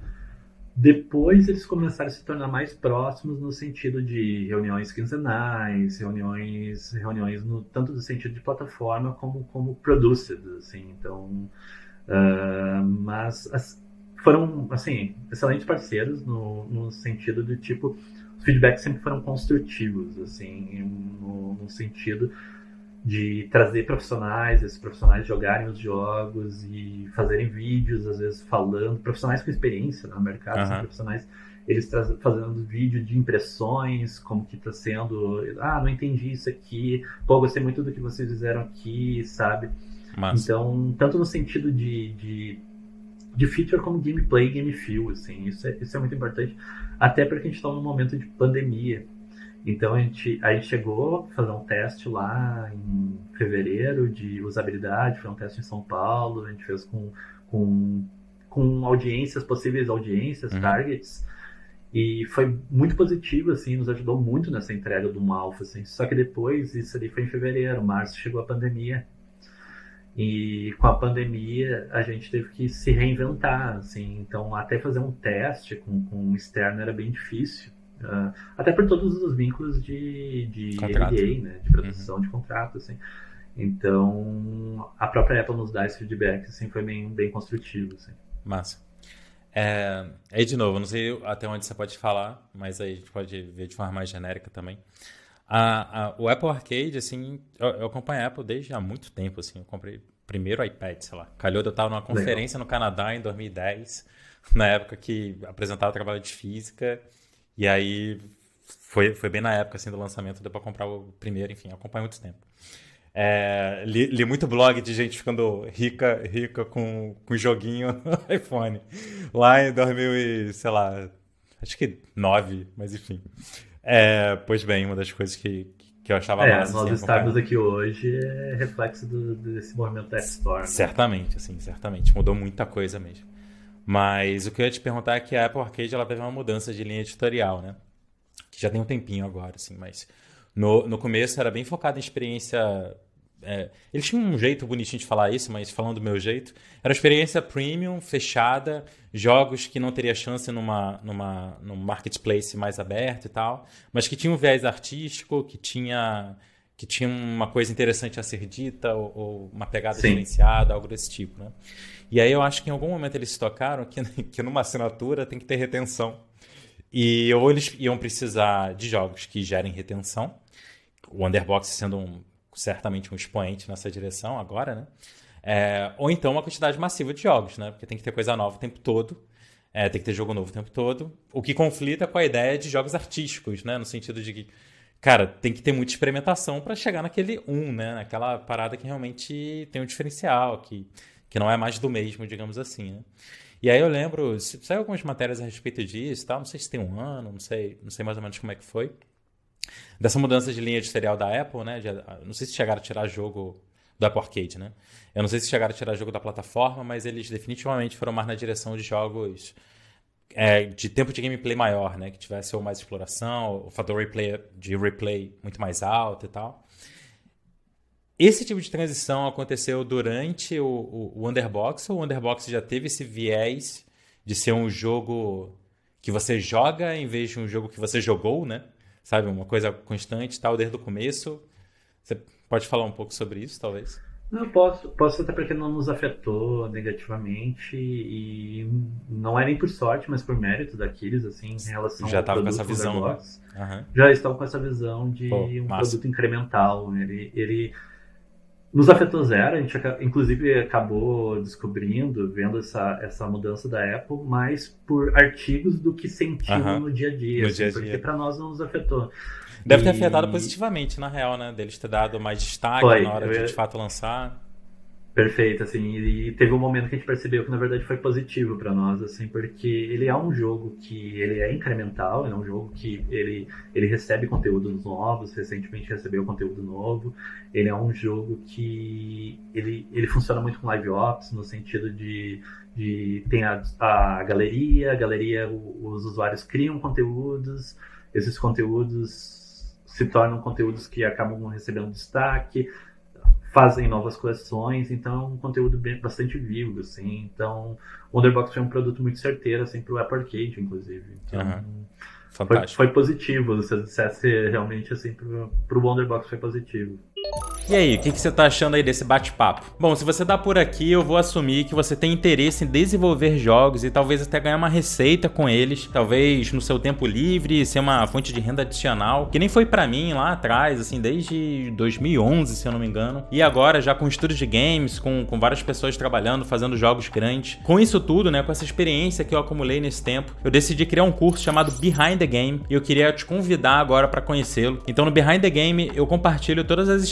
S1: Depois eles começaram a se tornar mais próximos no sentido de reuniões quinzenais, reuniões, reuniões no, tanto no sentido de plataforma como como producers, assim. Então, uh, mas as, foram assim excelentes parceiros no, no sentido do tipo os feedbacks sempre foram construtivos, assim, no, no sentido de trazer profissionais, esses profissionais jogarem os jogos e fazerem vídeos, às vezes falando, profissionais com experiência no mercado, uhum. profissionais eles fazendo vídeo de impressões, como que está sendo, ah, não entendi isso aqui, pô, gostei muito do que vocês fizeram aqui, sabe? Massa. Então, tanto no sentido de, de, de feature como gameplay, game feel, assim, isso é, isso é muito importante, até porque a gente está num momento de pandemia, então a gente, a gente chegou a fazer um teste lá em fevereiro de usabilidade, foi um teste em São Paulo, a gente fez com, com, com audiências, possíveis audiências, uhum. targets, e foi muito positivo, assim, nos ajudou muito nessa entrega do alpha, assim. Só que depois, isso ali foi em fevereiro, março chegou a pandemia, e com a pandemia a gente teve que se reinventar, assim, então até fazer um teste com, com um externo era bem difícil. Uh, até por todos os vínculos de, de NDA, né? De produção uhum. de contrato, assim. Então, a própria Apple nos dá esse feedback, assim, foi bem, bem construtivo, assim.
S2: Massa. É, aí, de novo, não sei até onde você pode falar, mas aí a gente pode ver de forma mais genérica também. A, a, o Apple Arcade, assim, eu, eu, acompanho a Apple desde há muito tempo, assim, eu comprei primeiro iPad, sei lá. Calhou de eu estar numa conferência Legal. no Canadá em 2010, na época que apresentava trabalho de física, e aí foi, foi bem na época assim, do lançamento, deu pra comprar o primeiro, enfim, acompanho muito tempo. É, li, li, muito blog de gente ficando rica, rica com, com joguinho no iPhone. Lá em 2000 e, sei lá, acho que 9, mas enfim. É, pois bem, uma das coisas que, que eu achava
S1: é, massa. Nós assim, estamos aqui hoje é reflexo do, desse movimento da App Store. Né?
S2: Certamente, assim, certamente. Mudou muita coisa mesmo. Mas o que eu ia te perguntar é que a Apple Arcade ela teve uma mudança de linha editorial, né? Que já tem um tempinho agora, assim, mas no, no começo era bem focado em experiência. É, eles tinham um jeito bonitinho de falar isso, mas falando do meu jeito, era uma experiência premium, fechada, jogos que não teria chance numa, numa, num marketplace mais aberto e tal, mas que tinha um viés artístico, que tinha que tinha uma coisa interessante a ser dita ou, ou uma pegada Sim. diferenciada, algo desse tipo, né? E aí eu acho que em algum momento eles tocaram que, que numa assinatura tem que ter retenção. E ou eles iam precisar de jogos que gerem retenção, o Underbox sendo um, certamente um expoente nessa direção agora, né? É, ou então uma quantidade massiva de jogos, né? Porque tem que ter coisa nova o tempo todo, é, tem que ter jogo novo o tempo todo, o que conflita com a ideia de jogos artísticos, né? No sentido de que, cara, tem que ter muita experimentação para chegar naquele um, né? Naquela parada que realmente tem um diferencial, que que não é mais do mesmo, digamos assim, né? E aí eu lembro, saiu algumas matérias a respeito disso, tal, não sei se tem um ano, não sei, não sei mais ou menos como é que foi. Dessa mudança de linha editorial da Apple, né? De, não sei se chegaram a tirar jogo do Apple Arcade, né? Eu não sei se chegaram a tirar jogo da plataforma, mas eles definitivamente foram mais na direção de jogos é, de tempo de gameplay maior, né? Que tivesse ou mais exploração, o fator replay, de replay muito mais alto e tal. Esse tipo de transição aconteceu durante o, o, o Underbox ou o Underbox já teve esse viés de ser um jogo que você joga em vez de um jogo que você jogou, né? Sabe, uma coisa constante tal desde o começo. Você pode falar um pouco sobre isso, talvez?
S1: Não, posso, posso até porque não nos afetou negativamente e não é nem por sorte, mas por mérito daqueles, assim, em relação
S2: Já estava com essa visão, né?
S1: uhum. Já estão com essa visão de Pô, um massa. produto incremental. Ele, ele nos afetou zero, a gente inclusive acabou descobrindo, vendo essa, essa mudança da Apple, mais por artigos do que sentiu no dia a dia, assim,
S2: dia, -a -dia.
S1: porque para nós não nos afetou.
S2: Deve ter afetado positivamente, na real, né? Deles ter dado mais destaque Foi, na hora de de fato lançar.
S1: Perfeito, assim, e teve um momento que a gente percebeu que na verdade foi positivo para nós, assim, porque ele é um jogo que ele é incremental, é um jogo que ele, ele recebe conteúdos novos, recentemente recebeu conteúdo novo, ele é um jogo que ele, ele funciona muito com live ops, no sentido de, de tem a, a galeria, a galeria, os usuários criam conteúdos, esses conteúdos se tornam conteúdos que acabam recebendo destaque, fazem novas coleções, então é um conteúdo bem, bastante vivo, assim. Então, o Wonderbox foi um produto muito certeiro, assim, pro Apple Arcade, inclusive. Então,
S2: uhum.
S1: foi, foi, positivo, se eu dissesse realmente, assim, pro, pro Wonderbox foi positivo.
S2: E aí, o que, que, você tá achando aí desse bate-papo? Bom, se você tá por aqui, eu vou assumir que você tem interesse em desenvolver jogos e talvez até ganhar uma receita com eles, talvez no seu tempo livre, ser uma fonte de renda adicional, que nem foi para mim lá atrás, assim, desde 2011, se eu não me engano. E agora já com estúdios de games, com, com várias pessoas trabalhando, fazendo jogos grandes. Com isso tudo, né, com essa experiência que eu acumulei nesse tempo, eu decidi criar um curso chamado Behind the Game e eu queria te convidar agora para conhecê-lo. Então no Behind the Game eu compartilho todas as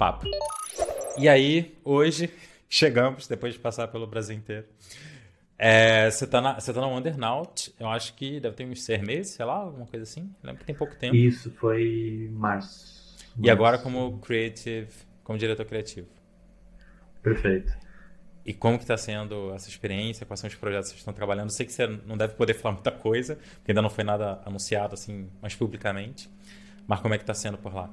S2: E aí, hoje, chegamos, depois de passar pelo Brasil inteiro. É, você tá na, você tá na Wondernaut, eu acho que deve ter uns seis meses, sei lá, alguma coisa assim. Eu lembro que tem pouco tempo.
S1: Isso, foi março.
S2: E agora como creative, como diretor criativo.
S1: Perfeito.
S2: E como que está sendo essa experiência? Quais são os projetos que vocês estão trabalhando? sei que você não deve poder falar muita coisa, porque ainda não foi nada anunciado assim mais publicamente. Mas como é que está sendo por lá?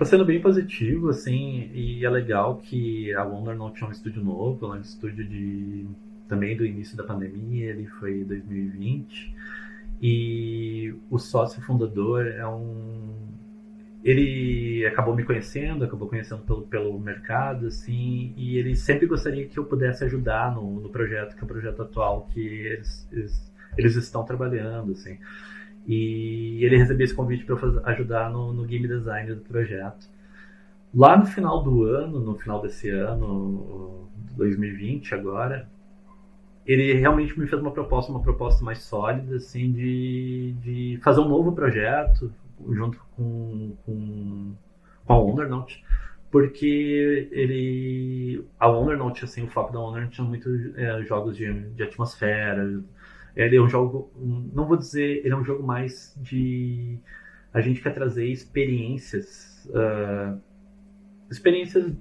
S1: Tá sendo bem positivo, assim, e é legal que a Wonder não tinha um estúdio novo, ela é um estúdio de também do início da pandemia, ele foi 2020, e o sócio fundador é um ele acabou me conhecendo, acabou conhecendo pelo, pelo mercado, assim, e ele sempre gostaria que eu pudesse ajudar no, no projeto, que é o projeto atual que eles, eles, eles estão trabalhando, assim. E ele recebeu esse convite para ajudar no, no, game design do projeto. Lá no final do ano, no final desse ano, 2020 agora, ele realmente me fez uma proposta, uma proposta mais sólida, assim, de, de fazer um novo projeto junto com, com, com a Wondernaut, porque ele, a Wondernaut, assim, o foco da Wondernaut tinha muitos é, jogos de, de atmosfera, ele é um jogo, não vou dizer, ele é um jogo mais de. A gente quer trazer experiências. Uh, experiências.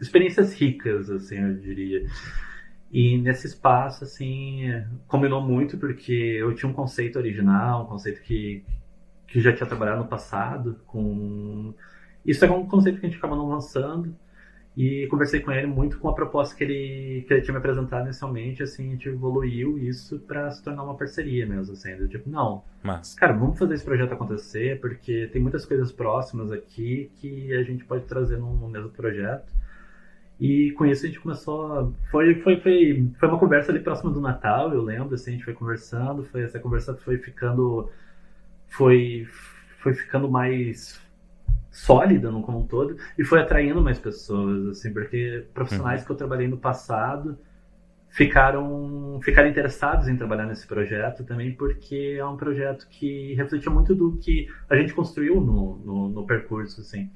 S1: Experiências ricas, assim, eu diria. E nesse espaço, assim, combinou muito porque eu tinha um conceito original, um conceito que, que já tinha trabalhado no passado com. Isso é um conceito que a gente acaba não lançando. E conversei com ele muito com a proposta que ele, que ele tinha me apresentado inicialmente, assim, a gente evoluiu isso para se tornar uma parceria mesmo, assim, do tipo, não,
S2: Mas...
S1: cara, vamos fazer esse projeto acontecer, porque tem muitas coisas próximas aqui que a gente pode trazer no, mesmo projeto. E com isso a gente começou, foi, foi, foi, foi uma conversa ali próxima do Natal, eu lembro, assim, a gente foi conversando, foi, essa conversa foi ficando, foi, foi ficando mais sólida no como um todo e foi atraindo mais pessoas, assim, porque profissionais uhum. que eu trabalhei no passado ficaram ficaram interessados em trabalhar nesse projeto também porque é um projeto que refletia muito do que a gente construiu no, no, no percurso, assim.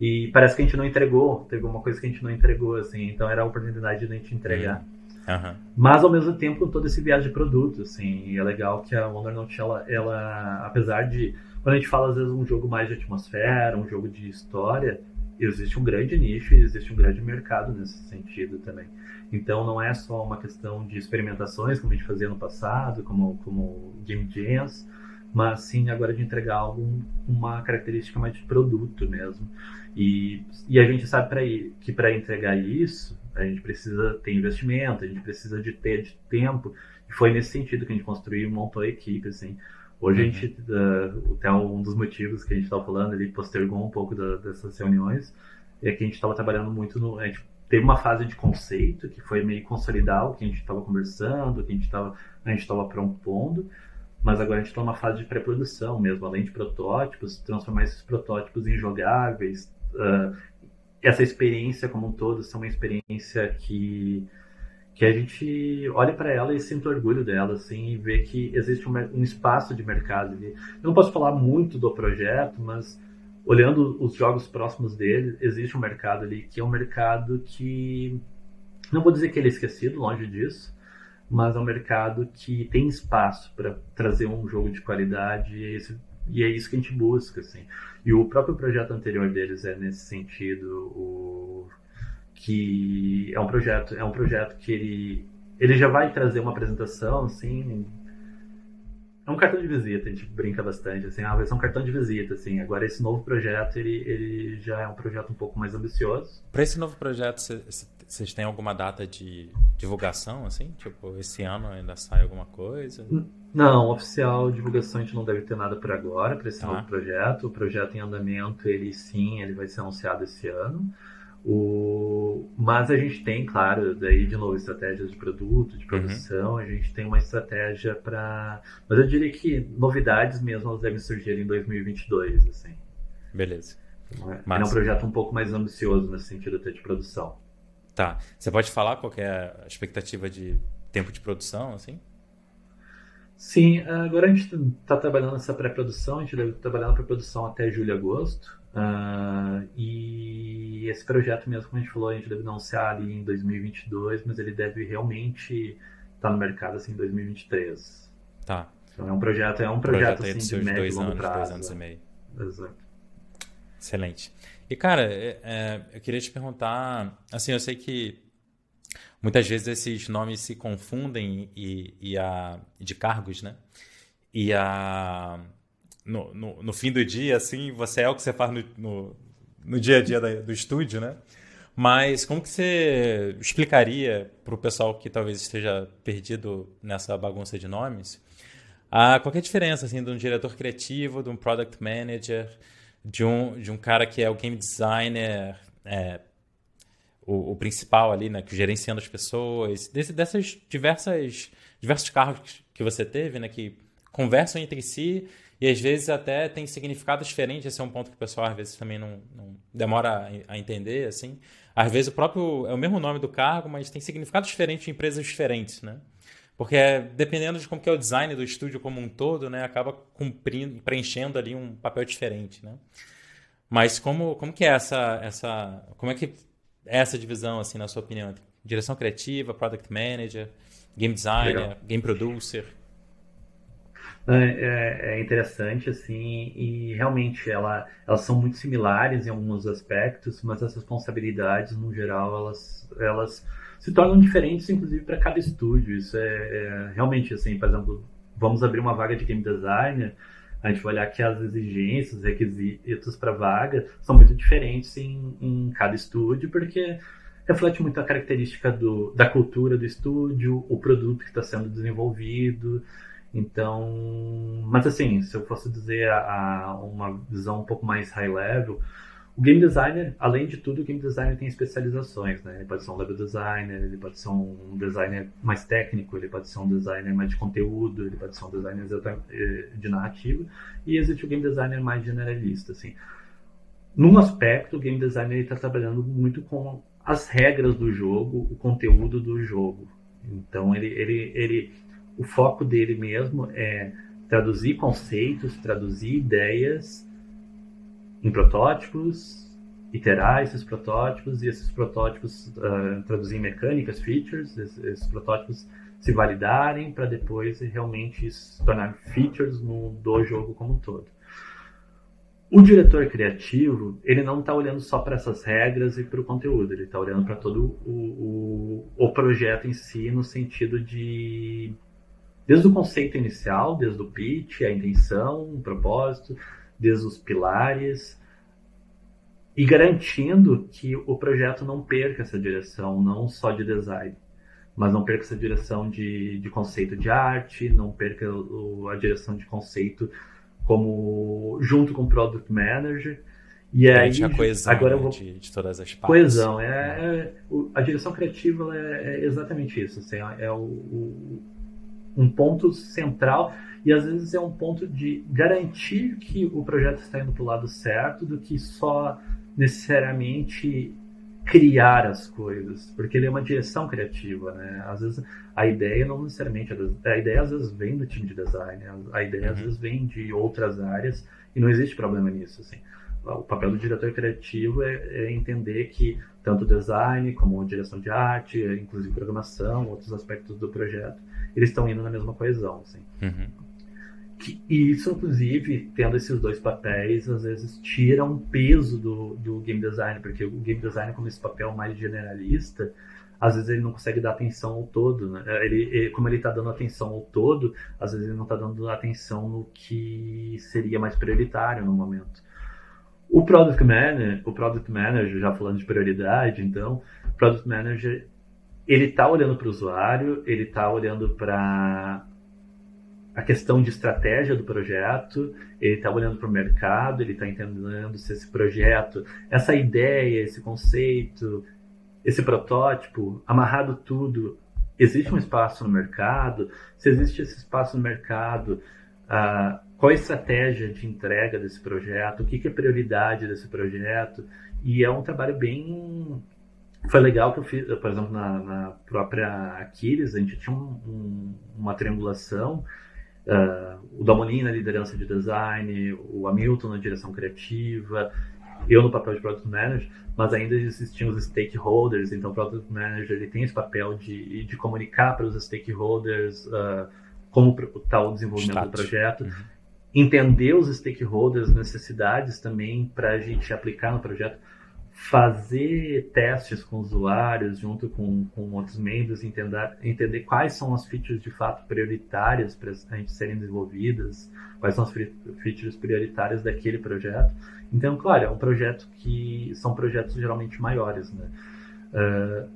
S1: E parece que a gente não entregou, teve uma coisa que a gente não entregou, assim, então era a oportunidade de a gente entregar.
S2: Uhum.
S1: Mas ao mesmo tempo todo esse viagem de produto, assim, é legal que a Wondernote, ela, ela apesar de quando a gente fala, às vezes, um jogo mais de atmosfera, um jogo de história, existe um grande nicho e existe um grande mercado nesse sentido também. Então não é só uma questão de experimentações, como a gente fazia no passado, como, como Game Jams, mas sim agora de entregar algo uma característica mais de produto mesmo. E, e a gente sabe pra que para entregar isso, a gente precisa ter investimento, a gente precisa de ter de tempo. E foi nesse sentido que a gente construiu e montou a equipe, assim. Hoje uhum. a gente, uh, até um dos motivos que a gente estava falando, ele postergou um pouco da, dessas reuniões, é que a gente estava trabalhando muito no. A gente teve uma fase de conceito, que foi meio consolidar o que a gente estava conversando, o que a gente estava a gente estava propondo, mas agora a gente está numa fase de pré-produção mesmo, além de protótipos, transformar esses protótipos em jogáveis. Uh, essa experiência como um todo ser uma experiência que que a gente olha para ela e sente orgulho dela, assim, e vê que existe um, um, espaço de mercado ali. Eu não posso falar muito do projeto, mas olhando os jogos próximos dele, existe um mercado ali que é um mercado que não vou dizer que ele é esquecido, longe disso, mas é um mercado que tem espaço para trazer um jogo de qualidade e, esse, e, é isso que a gente busca, assim. E o próprio projeto anterior deles é nesse sentido, o que é um projeto, é um projeto que ele ele já vai trazer uma apresentação assim, é um cartão de visita, a gente brinca bastante, assim, ah, vai ser um cartão de visita, assim. Agora esse novo projeto, ele, ele já é um projeto um pouco mais ambicioso.
S2: Para esse novo projeto, vocês têm alguma data de divulgação, assim? Tipo, esse ano ainda sai alguma coisa?
S1: Não, oficial divulgação a gente não deve ter nada por agora para esse ah. novo projeto. O projeto em andamento, ele sim, ele vai ser anunciado esse ano. O... Mas a gente tem, claro, daí de novo, estratégias de produto, de uhum. produção, uhum. a gente tem uma estratégia para. Mas eu diria que novidades mesmo elas devem surgir em 2022, assim.
S2: Beleza.
S1: É, Mas... é um projeto um pouco mais ambicioso nesse sentido até de produção.
S2: Tá. Você pode falar qual é a expectativa de tempo de produção, assim?
S1: Sim, agora a gente está trabalhando nessa pré-produção, a gente deve trabalhar na pré-produção até julho e agosto. Uh, e esse projeto mesmo, como a gente falou, a gente deve anunciar ali em 2022, mas ele deve realmente estar tá no mercado assim em 2023.
S2: Tá.
S1: Então é um projeto, é um projeto, projeto assim, de médio dois longo
S2: anos,
S1: prazo.
S2: Dois anos e meio.
S1: Exato.
S2: Excelente. E cara, é, é, eu queria te perguntar, assim, eu sei que muitas vezes esses nomes se confundem e, e a de cargos, né? E a no, no, no, fim do dia, assim, você é o que você faz no, no, no dia a dia da, do estúdio, né? Mas como que você explicaria para o pessoal que talvez esteja perdido nessa bagunça de nomes a qualquer diferença assim de um diretor criativo, de um product manager, de um, de um cara que é o game designer, é, o, o, principal ali, né, que gerenciando as pessoas, desse, dessas diversas diversos cargos que você teve, né, que conversam entre si e às vezes até tem significados diferentes. Esse é um ponto que o pessoal às vezes também não, não demora a, a, entender, assim. Às vezes o próprio é o mesmo nome do cargo, mas tem significados diferentes em empresas diferentes, né? Porque dependendo de como que é o design do estúdio como um todo, né, acaba cumprindo, preenchendo ali um papel diferente, né? Mas como, como que é essa essa como é que é essa divisão assim na sua opinião? Direção criativa, product manager, game designer, Legal. game producer?
S1: É, é, é, interessante, assim, e realmente ela, elas são muito similares em alguns aspectos, mas as responsabilidades, no geral, elas, elas se tornam diferentes, inclusive, para cada estúdio. Isso é, é, realmente, assim, por exemplo, vamos abrir uma vaga de game designer, a gente vai olhar que as exigências, requisitos para vaga são muito diferentes em, em cada estúdio, porque reflete muito a característica do, da cultura do estúdio, o produto que está sendo desenvolvido, então, mas assim, se eu fosse dizer a, a, uma visão um pouco mais high level, o game designer, além de tudo, o game designer tem especializações, né? Ele pode ser um level designer, ele pode ser um designer mais técnico, ele pode ser um designer mais de conteúdo, ele pode ser um designer eh, de narrativa, e existe o game designer mais generalista, assim. Num aspecto, o game designer está trabalhando muito com as regras do jogo, o conteúdo do jogo. Então, ele, ele, ele o foco dele mesmo é traduzir conceitos, traduzir ideias em protótipos, iterar esses protótipos e esses protótipos uh, traduzir em mecânicas, features, esses, esses protótipos se validarem para depois realmente se tornar features no, do jogo como um todo. O diretor criativo, ele não está olhando só para essas regras e para o conteúdo, ele está olhando para todo o, o, o projeto em si, no sentido de desde o conceito inicial, desde o pitch, a intenção, o propósito, desde os pilares, e garantindo que o projeto não perca essa direção, não só de design, mas não perca essa direção de, de conceito de arte, não perca o, a direção de conceito como junto com o product manager. E aí,
S2: a coesão
S1: agora eu
S2: né,
S1: vou...
S2: de, de todas as partes.
S1: Coesão, é, é a direção criativa é, é, exatamente isso, assim, é o, o, um ponto central e às vezes é um ponto de garantir que o projeto está indo para o lado certo do que só necessariamente criar as coisas, porque ele é uma direção criativa, né? Às vezes a ideia não necessariamente, a ideia às vezes vem do time de design, a ideia uhum. às vezes vem de outras áreas e não existe problema nisso, assim. O papel do diretor criativo é, é entender que tanto design como direção de arte, inclusive programação, outros aspectos do projeto, eles estão indo na mesma coesão, assim.
S2: Uhum.
S1: E isso, inclusive, tendo esses dois papéis, às vezes tira um peso do, do game design, porque o game design, como esse papel mais generalista, às vezes ele não consegue dar atenção ao todo, né? Ele, ele como ele está dando atenção ao todo, às vezes ele não está dando atenção no que seria mais prioritário no momento. O product manager, o product manager, já falando de prioridade, então, o product manager, ele está olhando para o usuário, ele está olhando para a questão de estratégia do projeto, ele está olhando para o mercado, ele está entendendo se esse projeto, essa ideia, esse conceito, esse protótipo, amarrado tudo, existe um espaço no mercado? Se existe esse espaço no mercado, uh, qual a estratégia de entrega desse projeto? O que, que é prioridade desse projeto? E é um trabalho bem foi legal que eu fiz, por exemplo, na, na própria Aquiles, a gente tinha um, um, uma triangulação Uh, o Damonin na liderança de design, o Hamilton na direção criativa, eu no papel de Product Manager, mas ainda existiam os stakeholders, então o Product Manager ele tem esse papel de, de comunicar para os stakeholders uh, como está o desenvolvimento Status. do projeto, uhum. entender os stakeholders, necessidades também para a gente aplicar no projeto, fazer testes com usuários junto com, com outros membros, entender, entender quais são as features de fato prioritárias para a gente serem desenvolvidas, quais são as features prioritárias daquele projeto. Então, claro, é um projeto que são projetos geralmente maiores, né? Uh,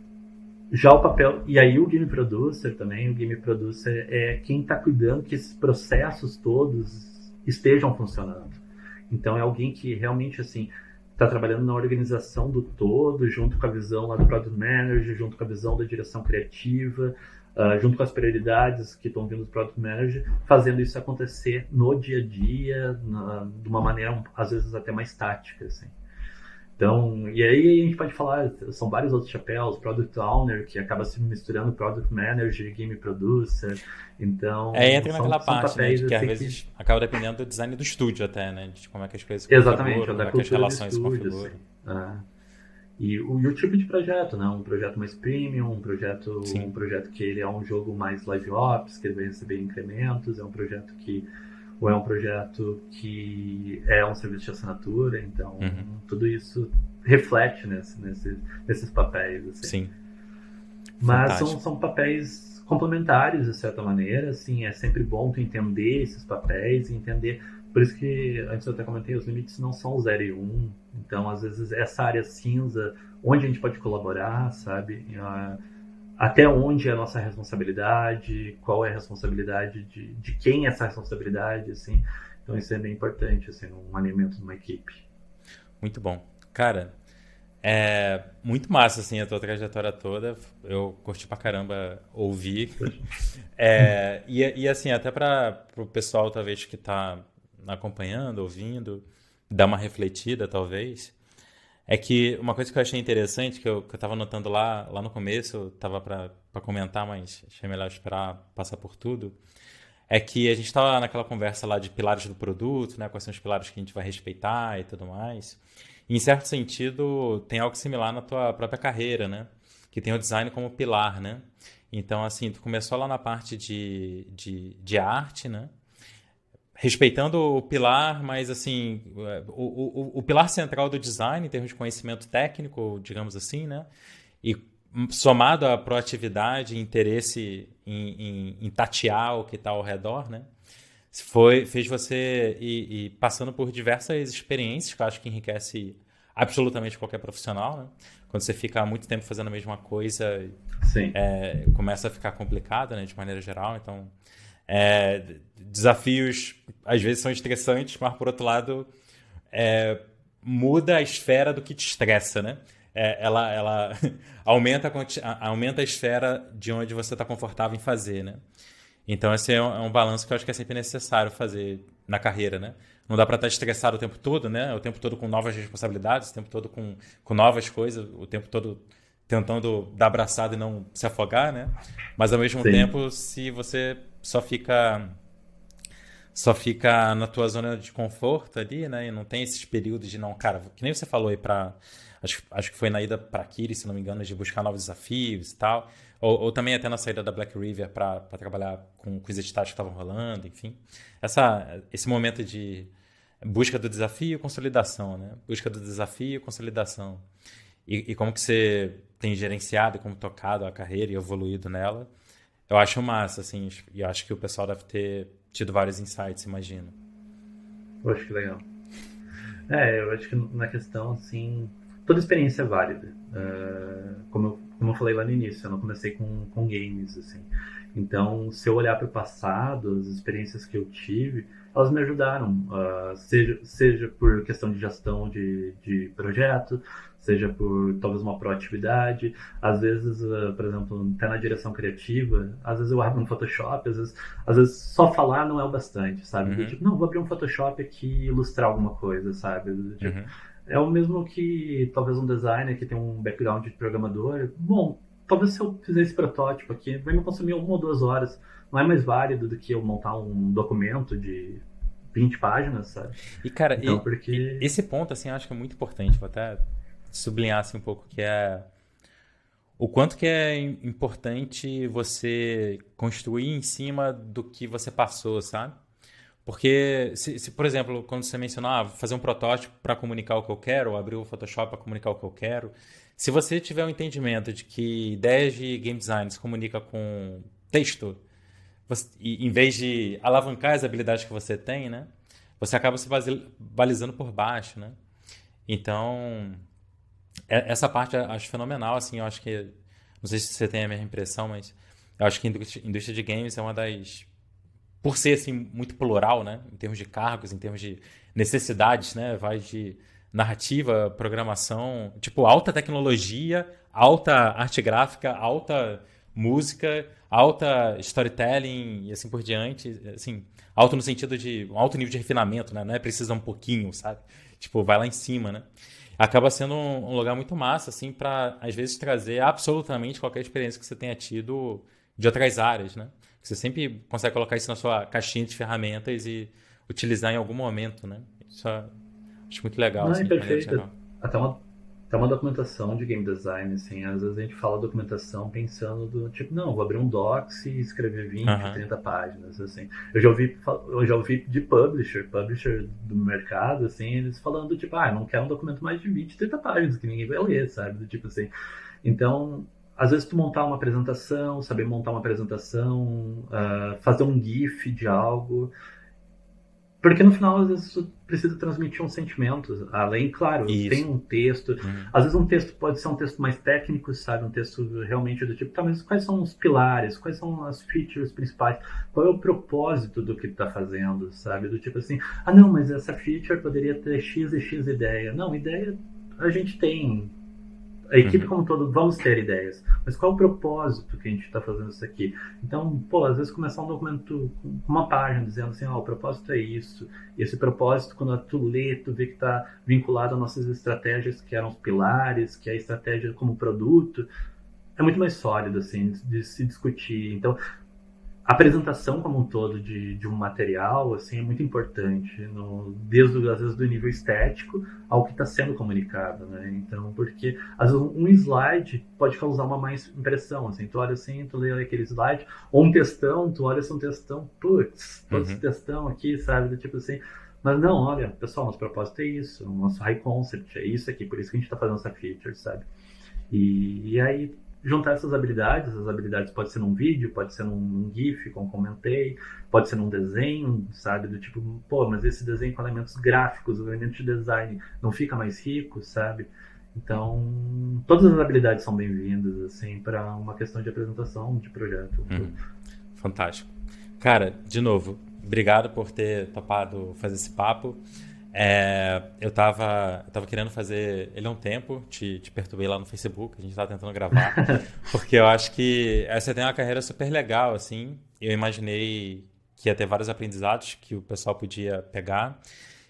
S1: já o papel, e aí o game producer também, o game producer é quem está cuidando que esses processos todos estejam funcionando. Então é alguém que realmente assim está trabalhando na organização do todo, junto com a visão lá do Product Manager, junto com a visão da direção criativa, uh, junto com as prioridades que estão vindo do Product Manager, fazendo isso acontecer no dia a dia, na, de uma maneira às vezes até mais tática, assim. Então, e aí a gente pode falar, são vários outros chapéus, Product Owner, que acaba se misturando Product Manager, Game Producer, então...
S2: É, entra naquela
S1: são
S2: parte, né, que às vezes que... acaba dependendo do design do estúdio até, né, de como é que as coisas se
S1: Exatamente,
S2: como
S1: é que as relações estúdio, se configuram. Assim. É. E o, e o, tipo de projeto, né, um projeto mais premium, um projeto, um projeto que ele é um jogo mais live ops, que ele vai receber incrementos, é um projeto que ou é um projeto que é um serviço de assinatura, então uhum. tudo isso reflete nesse, nesse, nesses papéis. Assim.
S2: Sim.
S1: Mas são, são papéis complementares, de certa maneira, assim, é sempre bom tu entender esses papéis e entender, por isso que antes eu até comentei, os limites não são 0 e 1, um, então às vezes essa área cinza, onde a gente pode colaborar, sabe? Uh, até onde é a nossa responsabilidade, qual é a responsabilidade de, de quem é essa responsabilidade, assim. Então isso é bem importante, assim, um alinhamento de uma equipe.
S2: Muito bom. Cara, é muito massa, assim, a tua trajetória toda. Eu curti pra caramba ouvir. É, e, e, assim, até para o pessoal, talvez, que tá acompanhando, ouvindo, dar uma refletida, talvez. É que uma coisa que eu achei interessante, que eu, que eu tava notando lá, lá no começo, eu tava para comentar, mas achei melhor esperar passar por tudo, é que a gente estava naquela conversa lá de pilares do produto, né? Quais são os pilares que a gente vai respeitar e tudo mais. E, em certo sentido, tem algo similar na tua própria carreira, né? Que tem o design como pilar, né? Então, assim, tu começou lá na parte de, de, de arte, né? Respeitando o pilar, mas assim, o, o, o, pilar central do design, em termos de conhecimento técnico, digamos assim, né? E somado à proatividade, interesse em, em, em tatear o que está ao redor, né? Foi, fez você ir, ir, passando por diversas experiências que eu acho que enriquece absolutamente qualquer profissional, né? Quando você fica muito tempo fazendo a mesma coisa, é, começa a ficar complicado, né? De maneira geral, então... É, desafios às vezes são estressantes, mas por outro lado é, muda a esfera do que te estressa, né? É, ela, ela aumenta, a, aumenta a esfera de onde você está confortável em fazer, né? Então esse é um, é um, balanço que eu acho que é sempre necessário fazer na carreira, né? Não dá para estar tá estressado o tempo todo, né? O tempo todo com novas responsabilidades, o tempo todo com, com novas coisas, o tempo todo tentando dar abraçado e não se afogar, né? Mas ao mesmo Sim. tempo, se você só fica só fica na tua zona de conforto ali, né? E não tem esses períodos de não, cara, que nem você falou aí para acho, acho que foi na ida para Kiri, se não me engano, de buscar novos desafios e tal. Ou, ou também até na saída da Black River para trabalhar com, os editais que estavam rolando, enfim. Essa, esse momento de busca do desafio consolidação, né? Busca do desafio consolidação. E, e como que você tem gerenciado como tocado a carreira e evoluído nela, eu acho massa, assim. E acho que o pessoal deve ter tido vários insights, imagino.
S1: Poxa, que legal. É, eu acho que na questão, assim, toda experiência é válida. Uh, como, eu, como eu falei lá no início, eu não comecei com, com games, assim. Então, se eu olhar para o passado, as experiências que eu tive, elas me ajudaram, uh, seja, seja por questão de gestão de, de projeto, seja por talvez uma proatividade, às vezes, uh, por exemplo, até na direção criativa, às vezes eu abro um Photoshop, às vezes, às vezes só falar não é o bastante, sabe? Uhum. Tipo, não, vou abrir um Photoshop aqui e ilustrar alguma coisa, sabe? Tipo, uhum. É o mesmo que talvez um designer que tem um background de programador. Bom, talvez se eu fizer esse protótipo aqui, vai me consumir uma ou duas horas. Não é mais válido do que eu montar um documento de 20 páginas, sabe?
S2: E, cara, então, e, porque... esse ponto, assim, eu acho que é muito importante. Vou até sublinhar assim, um pouco que é o quanto que é importante você construir em cima do que você passou, sabe? Porque, se, se, por exemplo, quando você mencionar ah, fazer um protótipo para comunicar o que eu quero, ou abrir o Photoshop para comunicar o que eu quero, se você tiver o um entendimento de que ideias de game design se comunica com texto, você, e, em vez de alavancar as habilidades que você tem, né, você acaba se balizando por baixo, né? Então, essa parte eu acho fenomenal, assim, eu acho que, não sei se você tem a mesma impressão, mas eu acho que a indústria de games é uma das por ser assim muito plural, né, em termos de cargos, em termos de necessidades, né, vai de narrativa, programação, tipo alta tecnologia, alta arte gráfica, alta música, alta storytelling e assim por diante, assim, alto no sentido de um alto nível de refinamento, né, não é precisa um pouquinho, sabe? Tipo, vai lá em cima, né? Acaba sendo um, um lugar muito massa, assim, para às vezes trazer absolutamente qualquer experiência que você tenha tido de outras áreas, né? Você sempre consegue colocar isso na sua caixinha de ferramentas e utilizar em algum momento, né? Isso é, acho muito legal.
S1: Não, assim, é perfeito. Até uma, até uma documentação de game design, assim, às vezes a gente fala documentação pensando do tipo, não, vou abrir um docs e escrever 20, uhum. 30 páginas, assim. Eu já ouvi, eu já ouvi de publisher, publisher do mercado, assim, eles falando tipo, ah, não quero um documento mais de 20, 30 páginas que ninguém vai ler, sabe? Do tipo assim. Então, às vezes tu montar uma apresentação, saber montar uma apresentação, uh, fazer um GIF de algo. Porque no final, às vezes, tu precisa transmitir um sentimento. Além, claro, Isso. tem um texto. Uhum. Às vezes um texto pode ser um texto mais técnico, sabe? Um texto realmente do tipo, tá, mas quais são os pilares? Quais são as features principais? Qual é o propósito do que tu tá fazendo, sabe? Do tipo assim, ah não, mas essa feature poderia ter X e X ideia. Não, ideia a gente tem a equipe uhum. como todo, vamos ter ideias, mas qual é o propósito que a gente está fazendo isso aqui? Então, pô, às vezes começar um documento com uma página dizendo assim, ó, oh, o propósito é isso, e esse propósito, quando tu lê, tu vê que está vinculado às nossas estratégias, que eram os pilares, que é a estratégia como produto, é muito mais sólido, assim, de se discutir. Então, a apresentação como um todo de, de um material assim é muito importante no, desde às vezes do nível estético ao que está sendo comunicado né? Então porque às vezes um slide pode causar uma mais impressão assim tu olha assim tu lê aquele slide ou um textão tu olha assim um textão putz todo uhum. esse textão aqui sabe tipo assim. Mas não olha pessoal nosso propósito é isso nosso high concept é isso aqui por isso que a gente está fazendo essa feature sabe? E, e aí juntar essas habilidades, as habilidades pode ser num vídeo, pode ser num, num GIF, como comentei, pode ser num desenho, sabe? Do tipo, pô, mas esse desenho com elementos gráficos, elementos de design, não fica mais rico, sabe? Então, todas as habilidades são bem-vindas, assim, para uma questão de apresentação de projeto.
S2: Hum, fantástico. Cara, de novo, obrigado por ter topado fazer esse papo. É, eu, tava, eu tava querendo fazer ele há um tempo, te, te perturbei lá no Facebook, a gente tava tentando gravar, porque eu acho que você tem uma carreira super legal, assim. Eu imaginei que ia ter vários aprendizados que o pessoal podia pegar,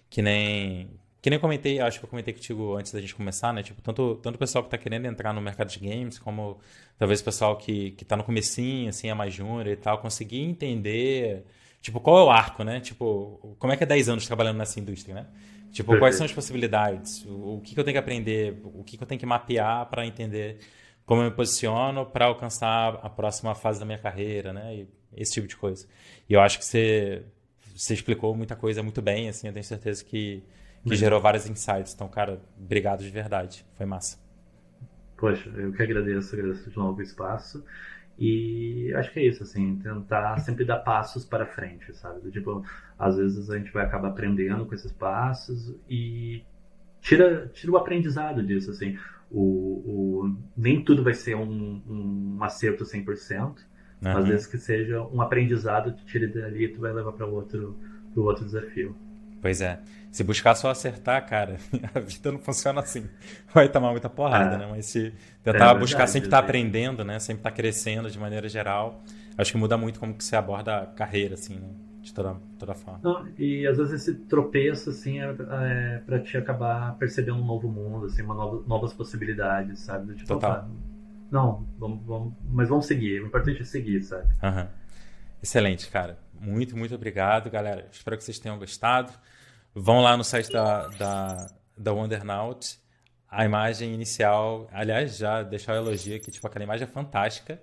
S2: que nem que nem comentei, acho que eu comentei contigo antes da gente começar, né? Tipo, tanto, tanto o pessoal que está querendo entrar no mercado de games, como talvez o pessoal que, que tá no comecinho, assim, é mais júnior e tal, conseguir entender, tipo, qual é o arco, né? Tipo, como é que é 10 anos trabalhando nessa indústria, né? Tipo, Perfeito. quais são as possibilidades? O, o que, que, eu tenho que aprender? O que, que eu tenho que mapear para entender como eu me posiciono para alcançar a próxima fase da minha carreira, né? E esse tipo de coisa. E eu acho que você, você explicou muita coisa muito bem, assim, eu tenho certeza que que gerou vários insights. Então, cara, obrigado de verdade. Foi massa.
S1: Poxa, eu que agradeço, agradeço de novo o espaço. E acho que é isso, assim, tentar sempre dar passos para frente, sabe? Tipo, às vezes a gente vai acabar aprendendo com esses passos e tira, tira o aprendizado disso, assim. O, o, nem tudo vai ser um, um acerto 100%, uhum. às vezes que seja um aprendizado, que tire dali e tu vai levar para outro, outro desafio.
S2: Pois é. Se buscar só acertar, cara, a vida não funciona assim. Vai tomar muita porrada, é. né? Mas se tentar é buscar sempre estar tá aprendendo, né? Sempre estar tá crescendo de maneira geral, acho que muda muito como que você aborda a carreira, assim, né? De toda, toda forma.
S1: Não, e às vezes esse tropeço, assim, é, é para te acabar percebendo um novo mundo, assim, uma nova, novas possibilidades, sabe? Tipo,
S2: Total.
S1: não, vamos, vamos, mas vamos seguir. O importante é seguir, sabe?
S2: Uhum. Excelente, cara. Muito, muito obrigado, galera. Espero que vocês tenham gostado. Vão lá no site da, da, da Wondernaut. A imagem inicial, aliás, já deixar o elogio aqui, tipo, aquela imagem é fantástica.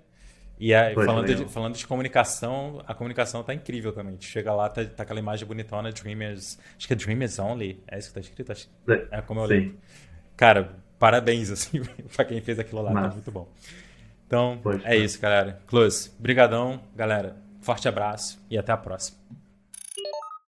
S2: E aí, falando, de, falando de comunicação, a comunicação tá incrível também. chega lá, tá, tá, aquela imagem bonitona, Dreamers. Acho que é Dreamers Only. É isso que tá escrito? Acho, é, é como eu lembro. Cara, parabéns, assim, pra quem fez aquilo lá. Tá muito bom. Então, é isso, galera. Close. Brigadão, galera. Forte abraço e até a próxima.